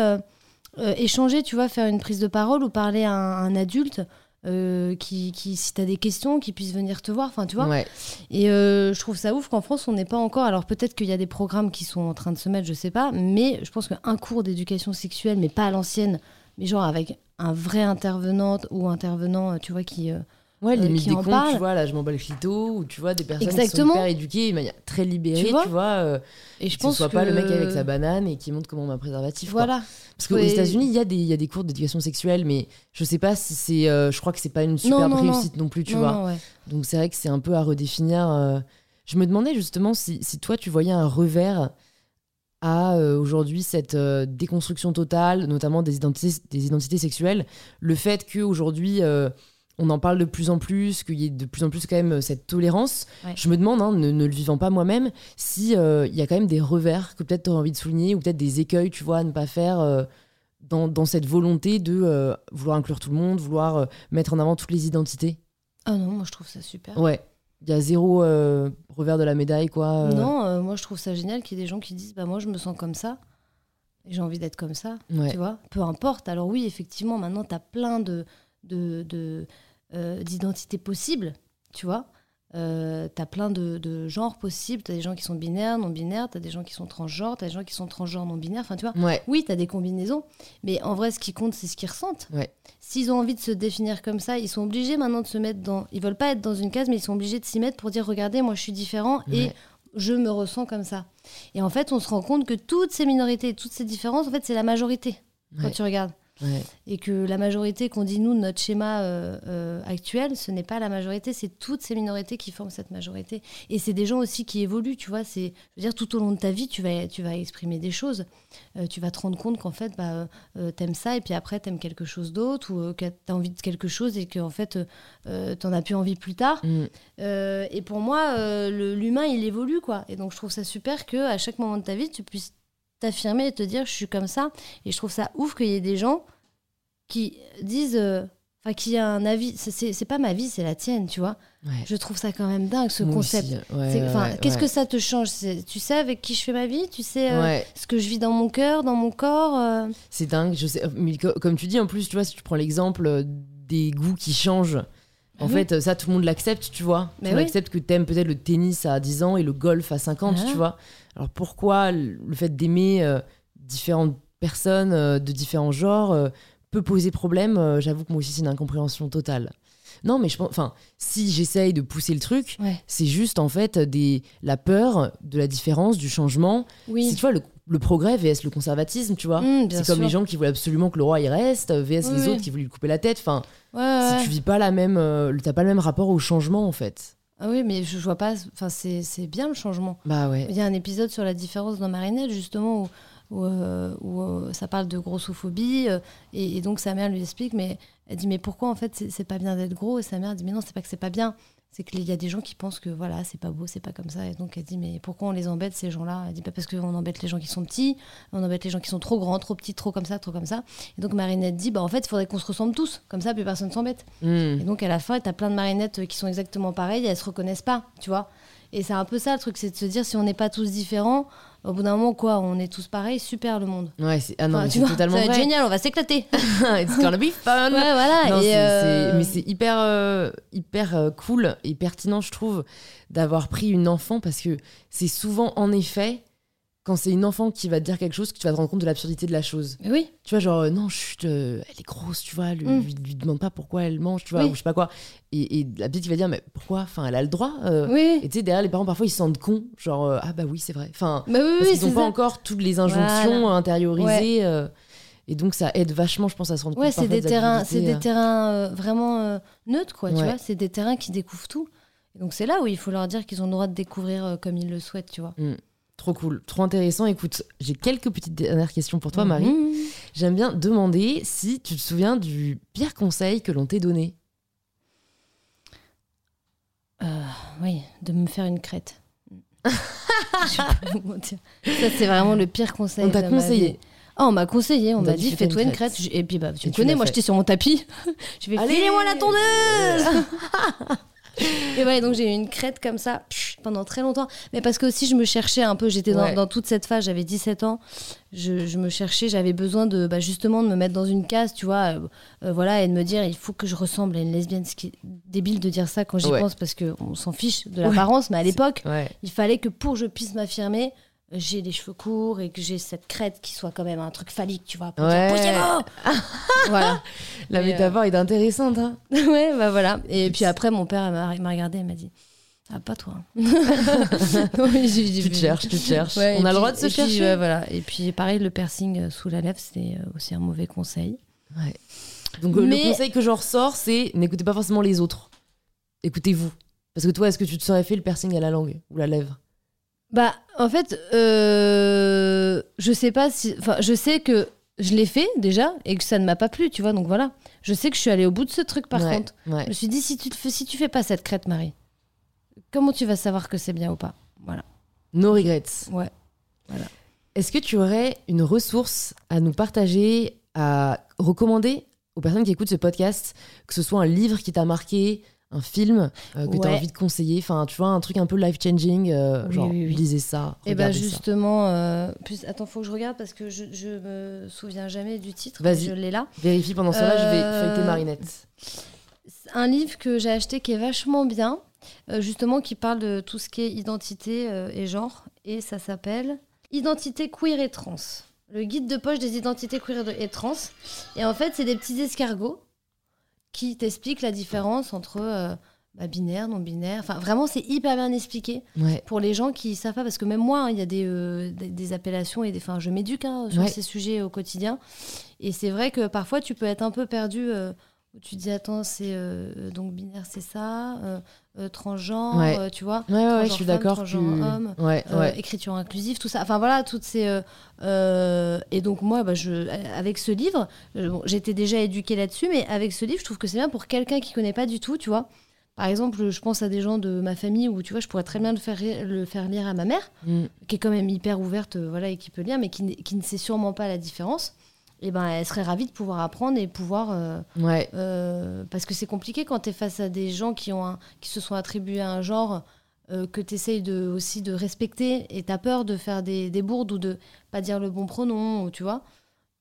Speaker 2: échanger, tu vois, faire une prise de parole ou parler à un, un adulte euh, qui, qui, si t'as des questions, qui puisse venir te voir, enfin tu vois.
Speaker 1: Ouais.
Speaker 2: Et euh, je trouve ça ouf qu'en France on n'est pas encore. Alors peut-être qu'il y a des programmes qui sont en train de se mettre, je sais pas, mais je pense qu'un cours d'éducation sexuelle, mais pas à l'ancienne, mais genre avec un vrai intervenant ou intervenant, euh, tu vois, qui
Speaker 1: Ouais,
Speaker 2: euh,
Speaker 1: limite
Speaker 2: qui
Speaker 1: des
Speaker 2: en
Speaker 1: comptes,
Speaker 2: parle.
Speaker 1: tu vois, là, je m'en bats le clito, ou tu vois, des personnes qui
Speaker 2: Exactement.
Speaker 1: sont hyper éduquées, de manière très libérée,
Speaker 2: Tu
Speaker 1: tu
Speaker 2: vois
Speaker 1: vois. euh,
Speaker 2: et je
Speaker 1: que
Speaker 2: pense
Speaker 1: ce soit
Speaker 2: que
Speaker 1: pas le mec avec sa banane et qui montre comment on met un préservatif. quoi.
Speaker 2: Voilà.
Speaker 1: Parce qu'aux
Speaker 2: Ouais.
Speaker 1: États-Unis, il y, a des- y a des cours d'éducation sexuelle, mais je sais pas si c'est. euh, je crois que c'est pas une superbe
Speaker 2: non, non.
Speaker 1: réussite non, plus, tu
Speaker 2: Non,
Speaker 1: vois.
Speaker 2: ouais.
Speaker 1: Donc c'est vrai que c'est un peu à redéfinir. euh. Je me demandais justement si, si toi tu voyais un revers à euh, aujourd'hui cette euh, déconstruction totale, notamment des identités, des identités sexuelles, le fait qu'aujourd'hui euh, on en parle de plus en plus, qu'il y ait de plus en plus quand même euh, cette tolérance.
Speaker 2: Ouais.
Speaker 1: Je me demande, hein, ne, ne le vivant pas moi-même, si euh, il y a quand même des revers que peut-être tu aurais envie de souligner ou peut-être des écueils, tu vois, à ne pas faire. euh, dans, dans cette volonté de euh, vouloir inclure tout le monde, vouloir mettre en avant toutes les identités.
Speaker 2: Ah non, moi je trouve ça super.
Speaker 1: Ouais, il y a zéro revers de la médaille, quoi.
Speaker 2: Non, moi je trouve ça génial qu'il y ait des gens qui disent bah moi je me sens comme ça et j'ai envie d'être comme ça,
Speaker 1: Ouais.
Speaker 2: tu vois. Peu importe. Alors oui, effectivement, maintenant tu as plein de de, euh, d'identités possibles, tu vois. Euh, t'as plein de, de genres possibles. T'as des gens qui sont binaires, non binaires. T'as des gens qui sont transgenres. T'as des gens qui sont transgenres, non binaires. Enfin, tu vois.
Speaker 1: Ouais,
Speaker 2: Oui, t'as des combinaisons, mais en vrai, ce qui compte, c'est ce qu'ils ressentent.
Speaker 1: Ouais.
Speaker 2: S'ils ont envie de se définir comme ça, ils sont obligés maintenant de se mettre dans. Ils veulent pas être dans une case, mais ils sont obligés de s'y mettre pour dire regardez, moi, je suis différent et
Speaker 1: Ouais.
Speaker 2: je me ressens comme ça. Et en fait, on se rend compte que toutes ces minorités, toutes ces différences, en fait, c'est la majorité quand
Speaker 1: ouais,
Speaker 2: tu regardes.
Speaker 1: Ouais.
Speaker 2: Et que la majorité qu'on dit nous, notre schéma euh, euh, actuel, ce n'est pas la majorité, c'est toutes ces minorités qui forment cette majorité. Et c'est des gens aussi qui évoluent, tu vois. C'est, je veux dire, tout au long de ta vie, tu vas, tu vas exprimer des choses. Euh, tu vas te rendre compte qu'en fait, bah, t'aimes ça, et puis après, t'aimes quelque chose d'autre, ou que t'as envie de quelque chose, et qu'en fait, t'en as plus envie plus tard.
Speaker 1: Mm.
Speaker 2: Et pour moi, l'humain, il évolue, quoi. Et donc, je trouve ça super que à chaque moment de ta vie, tu puisses t'affirmer et te dire, je suis comme ça. Et je trouve ça ouf qu'il y ait des gens qui disent, euh, enfin, qui a un avis. C'est- pas ma vie, c'est la tienne, tu vois.
Speaker 1: ouais.
Speaker 2: Je trouve ça quand même dingue, ce
Speaker 1: Moi
Speaker 2: concept.
Speaker 1: ouais, ouais,
Speaker 2: Qu'est-ce que ça te change? Tu sais avec qui je fais ma vie? Tu sais euh, ce que je vis dans mon cœur, dans mon corps euh,
Speaker 1: c'est dingue. Je sais, mais co- comme tu dis, en plus, tu vois, si tu prends l'exemple des goûts qui changent, En
Speaker 2: Ah
Speaker 1: fait, ça, tout le monde l'accepte, tu vois.
Speaker 2: Mais oui.
Speaker 1: acceptes que t'aimes peut-être le tennis à 10 ans et le golf à 50,
Speaker 2: Ah.
Speaker 1: tu vois. Alors pourquoi le fait d'aimer euh, différentes personnes de différents genres peut poser problème Euh, J'avoue que moi aussi, c'est une incompréhension totale. Non, mais je pense. Enfin, si j'essaye de pousser le truc,
Speaker 2: Ouais.
Speaker 1: c'est juste en fait des, la peur de la différence, du changement.
Speaker 2: Oui.
Speaker 1: C'est, tu vois, le, le progrès vs le conservatisme, tu vois.
Speaker 2: Mmh,
Speaker 1: c'est comme les gens qui voulaient absolument que le roi il reste, vs les
Speaker 2: Oui, oui.
Speaker 1: autres qui voulaient lui couper la tête. Enfin,
Speaker 2: Ouais, ouais.
Speaker 1: si tu vis pas la même, euh, t'as pas le même rapport au changement en fait.
Speaker 2: Ah oui, mais je, je vois pas. Enfin, c'est bien le changement.
Speaker 1: Bah ouais.
Speaker 2: Il y a un épisode sur la différence dans Marinette, justement, où, où, euh, où, euh, ça parle de grossophobie. euh, et, et donc, sa mère lui explique, mais elle dit, mais pourquoi, en fait, c'est- pas bien d'être gros? Et sa mère dit, mais non, c'est pas que c'est pas bien. C'est qu'il y a des gens qui pensent que, voilà, c'est pas beau, c'est pas comme ça. Et donc, elle dit, mais pourquoi on les embête, ces gens-là? Elle dit, pas parce qu'on embête les gens qui sont petits, on embête les gens qui sont trop grands, trop petits, trop comme ça, trop comme ça. Et donc, Marinette dit, bah, en fait, il faudrait qu'on se ressemble tous. Comme ça, plus personne s'embête.
Speaker 1: Hmm.
Speaker 2: Et donc à la fin, t'as plein de marionnettes qui sont exactement pareilles et elles se reconnaissent pas, tu vois. Et c'est un peu ça le truc, c'est de se dire si on n'est pas tous différents, au bout d'un moment, quoi, on est tous pareils, super le monde.
Speaker 1: Ouais, c'est ah non,
Speaker 2: Enfin,
Speaker 1: mais
Speaker 2: tu
Speaker 1: c'est
Speaker 2: vois,
Speaker 1: totalement
Speaker 2: ça va être
Speaker 1: vrai.
Speaker 2: génial, on va s'éclater.
Speaker 1: It's gonna be fun.
Speaker 2: ouais, voilà.
Speaker 1: Non,
Speaker 2: et
Speaker 1: c'est-
Speaker 2: euh,
Speaker 1: c'est- mais c'est hyper, euh, hyper euh, cool et pertinent, je trouve, d'avoir pris une enfant parce que c'est souvent, en effet, quand c'est une enfant qui va te dire quelque chose, que tu vas te rendre compte de l'absurdité de la chose.
Speaker 2: Oui,
Speaker 1: Tu vois, genre, euh, non, chut, euh, elle est grosse, tu vois, lui,
Speaker 2: Mm.
Speaker 1: lui, lui demande pas pourquoi elle mange, tu vois,
Speaker 2: Oui.
Speaker 1: ou je sais pas quoi. Et, et la petite qui va dire, mais pourquoi? Enfin, elle a le droit. euh.
Speaker 2: oui.
Speaker 1: Et tu sais, derrière, les parents, parfois, ils se sentent cons. Genre, euh, ah bah oui, c'est vrai. Enfin,
Speaker 2: Bah oui,
Speaker 1: parce qu'ils
Speaker 2: c'est
Speaker 1: n'ont pas
Speaker 2: ça.
Speaker 1: encore toutes les injonctions
Speaker 2: Voilà.
Speaker 1: intériorisées. et donc, ça aide vachement, je pense, à se rendre
Speaker 2: Ouais,
Speaker 1: compte.
Speaker 2: c'est
Speaker 1: parfois
Speaker 2: des
Speaker 1: des
Speaker 2: terrains, c'est des terrains vraiment neutres, quoi, tu
Speaker 1: Ouais.
Speaker 2: vois. C'est des terrains qui découvrent tout. Donc c'est là où il faut leur dire qu'ils ont le droit de découvrir comme ils le souhaitent, tu vois.
Speaker 1: euh, Trop cool, trop intéressant. Écoute, j'ai quelques petites dernières questions pour toi, Marie. J'aime bien demander si tu te souviens du pire conseil que l'on t'ait donné.
Speaker 2: Oui, de me faire une crête. Je vous mentir. Ça, c'est vraiment le pire conseil.
Speaker 1: On t'a conseillé.
Speaker 2: vie. Ah, on m'a conseillé, on, m'a
Speaker 1: dit,
Speaker 2: dit,
Speaker 1: fais-toi une
Speaker 2: crête.
Speaker 1: crête.
Speaker 2: Et puis, bah, tu me connais, moi, j'étais sur mon tapis. je vais
Speaker 1: Allez
Speaker 2: filez-moi la tondeuse Et ouais, donc j'ai eu une crête comme ça pendant très longtemps. Mais parce que aussi, je me cherchais un peu. J'étais dans,
Speaker 1: Ouais.
Speaker 2: dans toute cette phase, j'avais 17 ans. Je, je me cherchais, j'avais besoin de bah, justement de me mettre dans une case, tu vois. euh, euh, voilà, et de me dire, il faut que je ressemble à une lesbienne. Ce qui est débile de dire ça quand j'y
Speaker 1: Ouais.
Speaker 2: pense parce qu'on s'en fiche de l'apparence, mais à l'époque, il fallait que pour que je puisse m'affirmer, j'ai les cheveux courts et que j'ai cette crête qui soit quand même un truc phallique, tu vois. Pour
Speaker 1: Ouais.
Speaker 2: dire, Poussez-vous voilà.
Speaker 1: La
Speaker 2: Mais,
Speaker 1: métaphore est intéressante. Hein
Speaker 2: ouais, bah voilà. Et puis après, mon père m'a regardé et m'a dit Ah, pas toi. Non, dit,
Speaker 1: tu te cherches, tu te cherches.
Speaker 2: Ouais,
Speaker 1: On
Speaker 2: et
Speaker 1: a le droit de se
Speaker 2: et puis,
Speaker 1: chercher.
Speaker 2: ouais, voilà. Et puis pareil, le piercing euh, sous la lèvre, c'était euh, aussi un mauvais conseil.
Speaker 1: Ouais. Donc euh,
Speaker 2: Mais-
Speaker 1: le conseil que j'en ressors, c'est n'écoutez pas forcément les autres. Écoutez-vous. Parce que toi, est-ce que tu te serais fait le piercing à la langue ou la lèvre?
Speaker 2: Bah, en fait, euh, je sais pas si. Enfin, je sais que je l'ai fait déjà et que ça ne m'a pas plu, tu vois. Donc voilà. Je sais que je suis allée au bout de ce truc par
Speaker 1: Ouais,
Speaker 2: contre.
Speaker 1: ouais.
Speaker 2: Je me suis dit, si tu, te fais, si tu fais pas cette crête, Marie, comment tu vas savoir que c'est bien ou pas? Voilà.
Speaker 1: No regrets.
Speaker 2: Ouais.
Speaker 1: Est-ce que tu aurais une ressource à nous partager, à recommander aux personnes qui écoutent ce podcast, que ce soit un livre qui t'a marqué, un film euh, que tu as
Speaker 2: Ouais.
Speaker 1: envie de conseiller, enfin tu vois, un truc un peu life-changing, euh,
Speaker 2: Oui,
Speaker 1: genre
Speaker 2: oui, oui.
Speaker 1: lisez ça,
Speaker 2: Et ben
Speaker 1: regardez ça.
Speaker 2: justement, euh, plus, attends, faut que je regarde parce que je, je me souviens jamais du titre.
Speaker 1: Vas-y.
Speaker 2: Je l'ai là.
Speaker 1: Vérifie pendant cela, je vais
Speaker 2: Euh,
Speaker 1: feuilleter Marinette.
Speaker 2: C'est Un livre que j'ai acheté qui est vachement bien, justement qui parle de tout ce qui est identité et genre, et ça s'appelle Identité queer et trans. Le guide de poche des identités queer et trans. Et en fait, c'est des petits escargots qui t'expliquent la différence entre euh, bah, binaire, non binaire. Enfin, vraiment, c'est hyper bien expliqué
Speaker 1: Ouais.
Speaker 2: pour les gens qui savent pas, parce que même moi, hein, il y a des, euh, des, des appellations et des, enfin, je m'éduque hein, sur
Speaker 1: Ouais.
Speaker 2: ces sujets au quotidien. Et c'est vrai que parfois, tu peux être un peu perdu. euh, où tu dis, attends, c'est euh, donc binaire, c'est ça, euh, euh, transgenre,
Speaker 1: Ouais.
Speaker 2: euh, tu vois,
Speaker 1: Ouais, ouais, je suis
Speaker 2: femme,
Speaker 1: d'accord.
Speaker 2: transgenre homme, écriture inclusive, tout ça. Enfin voilà, toutes ces. et donc moi, bah, je, avec ce livre, bon, j'étais déjà éduquée là-dessus, mais avec ce livre, je trouve que c'est bien pour quelqu'un qui connaît pas du tout, tu vois. Par exemple, je pense à des gens de ma famille où tu vois, je pourrais très bien le faire, le faire lire à ma mère,
Speaker 1: Mm.
Speaker 2: qui est quand même hyper ouverte, voilà, et qui peut lire, mais qui, qui ne sait sûrement pas la différence. Et ben, elle serait ravie de pouvoir apprendre et pouvoir. euh,
Speaker 1: Ouais.
Speaker 2: euh, parce que c'est compliqué quand tu es face à des gens qui, ont un- qui se sont attribués à un genre euh, que tu essayes de, aussi de respecter et tu as peur de faire des, des bourdes ou de pas dire le bon pronom, ou, tu vois.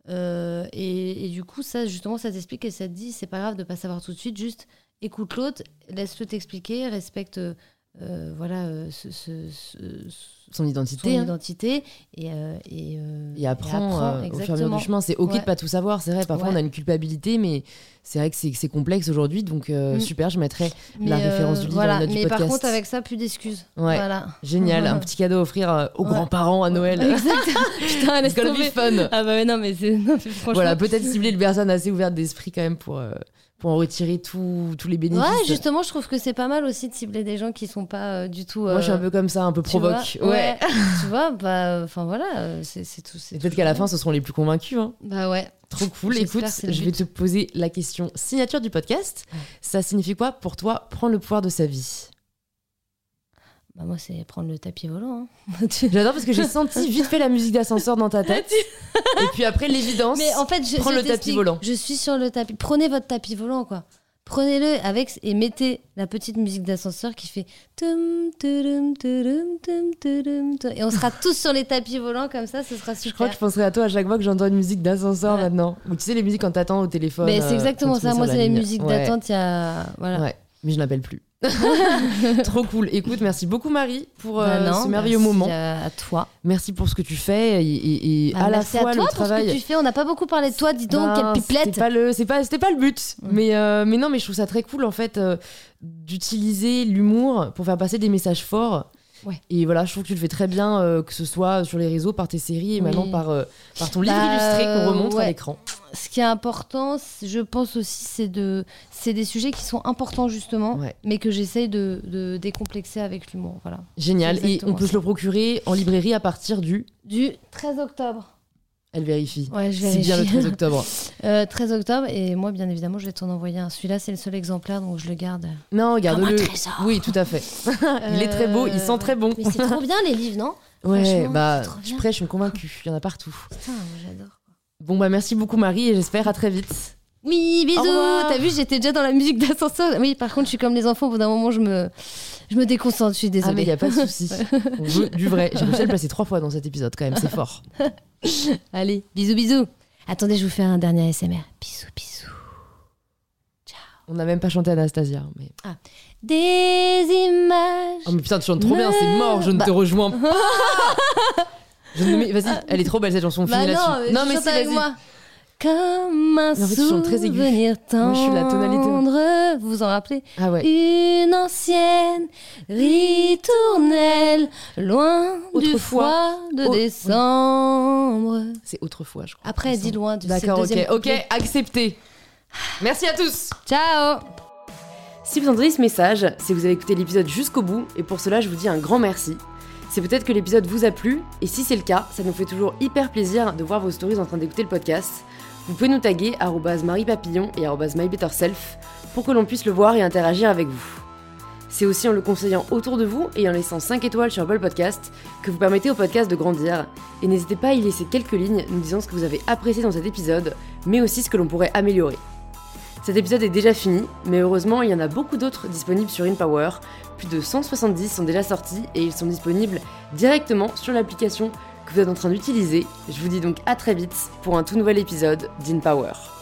Speaker 2: Et, et du coup, ça, justement, ça t'explique et ça te dit, c'est pas grave de pas savoir tout de suite, juste écoute l'autre, laisse-le t'expliquer, respecte euh, voilà, euh, ce- ce- ce-
Speaker 1: Son
Speaker 2: son
Speaker 1: identité. hein.
Speaker 2: identité et, euh, et, euh,
Speaker 1: Et apprend,
Speaker 2: apprend,
Speaker 1: euh, au fur et à mesure du chemin. C'est ok
Speaker 2: Ouais.
Speaker 1: de pas tout savoir, c'est vrai. Parfois,
Speaker 2: Ouais.
Speaker 1: on a une culpabilité, mais c'est vrai que c'est complexe aujourd'hui. Donc,
Speaker 2: Mm.
Speaker 1: super, je mettrai
Speaker 2: Mais,
Speaker 1: la référence du livre
Speaker 2: voilà.
Speaker 1: du
Speaker 2: Mais par contre, avec ça, plus d'excuses.
Speaker 1: Ouais.
Speaker 2: Voilà.
Speaker 1: Génial, un petit cadeau à offrir aux grands-parents à Noël.
Speaker 2: Putain,
Speaker 1: It's gonna be fun.
Speaker 2: Ah bah ouais, non, mais c'est. mais franchement.
Speaker 1: Voilà, peut-être cibler une personne assez ouverte d'esprit quand même pour, pour en retirer tous tous les bénéfices.
Speaker 2: Ouais, justement, je trouve que c'est pas mal aussi de cibler des gens qui sont pas euh, du tout.
Speaker 1: Moi, je suis un
Speaker 2: euh,
Speaker 1: peu comme ça, un peu
Speaker 2: tu
Speaker 1: provoque.
Speaker 2: vois,
Speaker 1: ouais.
Speaker 2: tu vois, bah, enfin voilà, euh, c'est tout.
Speaker 1: peut-être qu'à la fin, ce seront les plus convaincus. hein.
Speaker 2: Bah ouais.
Speaker 1: Trop cool. Écoute, je vais te poser la question signature du podcast. Ça signifie quoi pour toi prendre le pouvoir de sa vie?
Speaker 2: Bah moi, c'est prendre le tapis volant. hein.
Speaker 1: J'adore parce que j'ai senti vite fait la musique d'ascenseur dans ta tête. Et puis après, l'évidence.
Speaker 2: Mais en fait, je,
Speaker 1: Prends
Speaker 2: je
Speaker 1: le tapis volant.
Speaker 2: Je suis sur le tapis. Prenez votre tapis volant, quoi. Prenez-le avec et mettez la petite musique d'ascenseur qui fait et on sera tous sur les tapis volants comme ça, ce sera
Speaker 1: Je crois
Speaker 2: super.
Speaker 1: que je penserai à toi à chaque fois que j'entends une musique d'ascenseur
Speaker 2: Ouais.
Speaker 1: maintenant. Ou tu sais, les musiques quand t'attends au téléphone.
Speaker 2: Mais
Speaker 1: euh,
Speaker 2: c'est exactement ça. Moi, c'est les musiques
Speaker 1: Ouais.
Speaker 2: d'attente. Il y a voilà.
Speaker 1: Ouais, mais je n'appelle plus. Trop cool. Écoute, merci beaucoup Marie pour euh,
Speaker 2: Bah non,
Speaker 1: ce merveilleux
Speaker 2: merci
Speaker 1: moment.
Speaker 2: À, à toi.
Speaker 1: Merci pour ce que tu fais et, et- et
Speaker 2: Bah,
Speaker 1: à la fois
Speaker 2: à toi
Speaker 1: le
Speaker 2: pour
Speaker 1: travail.
Speaker 2: ce que tu fais. On n'a pas beaucoup parlé de toi. Dis donc, quelle
Speaker 1: C'était
Speaker 2: pipelette.
Speaker 1: pas le, c'est pas, c'était pas le but. Mais, euh, mais non, mais je trouve ça très cool en fait euh, d'utiliser l'humour pour faire passer des messages forts.
Speaker 2: Ouais.
Speaker 1: Et voilà, je trouve que tu le fais très bien, euh, que ce soit sur les réseaux, par tes séries et
Speaker 2: Oui.
Speaker 1: maintenant par, euh, par ton livre
Speaker 2: Bah,
Speaker 1: illustré qu'on remonte à l'écran.
Speaker 2: Ce qui est important, je pense aussi, c'est de, c'est des sujets qui sont importants justement,
Speaker 1: Ouais.
Speaker 2: mais que j'essaye de, de décomplexer avec l'humour. Voilà.
Speaker 1: Génial. Et on peut
Speaker 2: ça.
Speaker 1: se le procurer en librairie à partir du.
Speaker 2: Du 13 octobre.
Speaker 1: Elle vérifie.
Speaker 2: Ouais, je
Speaker 1: C'est bien le
Speaker 2: vérifie.
Speaker 1: 13 octobre.
Speaker 2: Euh, 13 octobre, et moi, bien évidemment, je vais t'en envoyer un. Celui-là, c'est le seul exemplaire, donc je le garde.
Speaker 1: Non, garde-le. Oui, tout à fait. Il est très beau, il sent
Speaker 2: Euh,
Speaker 1: très bon.
Speaker 2: Mais c'est trop bien les livres, non?
Speaker 1: Ouais, bah, je prêche, je suis convaincue. Il y en a partout.
Speaker 2: Putain, j'adore.
Speaker 1: Bon, bah, merci beaucoup, Marie, et j'espère à très vite.
Speaker 2: Oui, bisous. T'as vu, j'étais déjà dans la musique d'ascenseur. Oui, par contre, je suis comme les enfants. Au bout d'un moment, je me, je me déconcentre. Je suis
Speaker 1: Ah, mais il
Speaker 2: désolée.
Speaker 1: n'y a pas de souci. On veut du vrai. J'ai réussi à le placer trois fois dans cet épisode, quand même, c'est fort.
Speaker 2: Allez, bisous, bisous. Attendez, je vous fais un dernier ASMR. Bisous, bisous.
Speaker 1: On n'a même pas chanté Anastasia. Mais...
Speaker 2: Des images.
Speaker 1: Oh, mais putain, tu chantes trop bien, c'est mort, je ne
Speaker 2: Bah.
Speaker 1: te rejoins pas. Je ne mets- Vas-y, elle est trop belle cette chanson,
Speaker 2: bah
Speaker 1: finis
Speaker 2: non,
Speaker 1: là-dessus.
Speaker 2: non, mais
Speaker 1: si,
Speaker 2: avec
Speaker 1: vas-y.
Speaker 2: Comme un
Speaker 1: en fait, chantes très aigu.
Speaker 2: souvenir
Speaker 1: Moi, je suis la tonalité.
Speaker 2: tendre. Vous vous en rappelez
Speaker 1: Ah ouais.
Speaker 2: Une ancienne ritournelle, loin du
Speaker 1: Autrefois.
Speaker 2: froid de
Speaker 1: Oh,
Speaker 2: décembre.
Speaker 1: C'est autrefois, je crois.
Speaker 2: Après,
Speaker 1: semble.
Speaker 2: loin. du-
Speaker 1: D'accord, ok,
Speaker 2: deuxième
Speaker 1: ok, accepté. Merci à tous.
Speaker 2: Ciao
Speaker 1: Si vous entendez ce message, c'est que vous avez écouté l'épisode jusqu'au bout, et pour cela, je vous dis un grand merci. C'est peut-être que l'épisode vous a plu, et si c'est le cas, ça nous fait toujours hyper plaisir de voir vos stories en train d'écouter le podcast. Vous pouvez nous taguer @mariepapillon et @mybetterself pour que l'on puisse le voir et interagir avec vous. C'est aussi en le conseillant autour de vous et en laissant 5 étoiles sur Apple Podcast que vous permettez au podcast de grandir. Et n'hésitez pas à y laisser quelques lignes nous disant ce que vous avez apprécié dans cet épisode, mais aussi ce que l'on pourrait améliorer. Cet épisode est déjà fini, mais heureusement il y en a beaucoup d'autres disponibles sur InPower. Plus de 170 sont déjà sortis et ils sont disponibles directement sur l'application que vous êtes en train d'utiliser. Je vous dis donc à très vite pour un tout nouvel épisode d'InPower.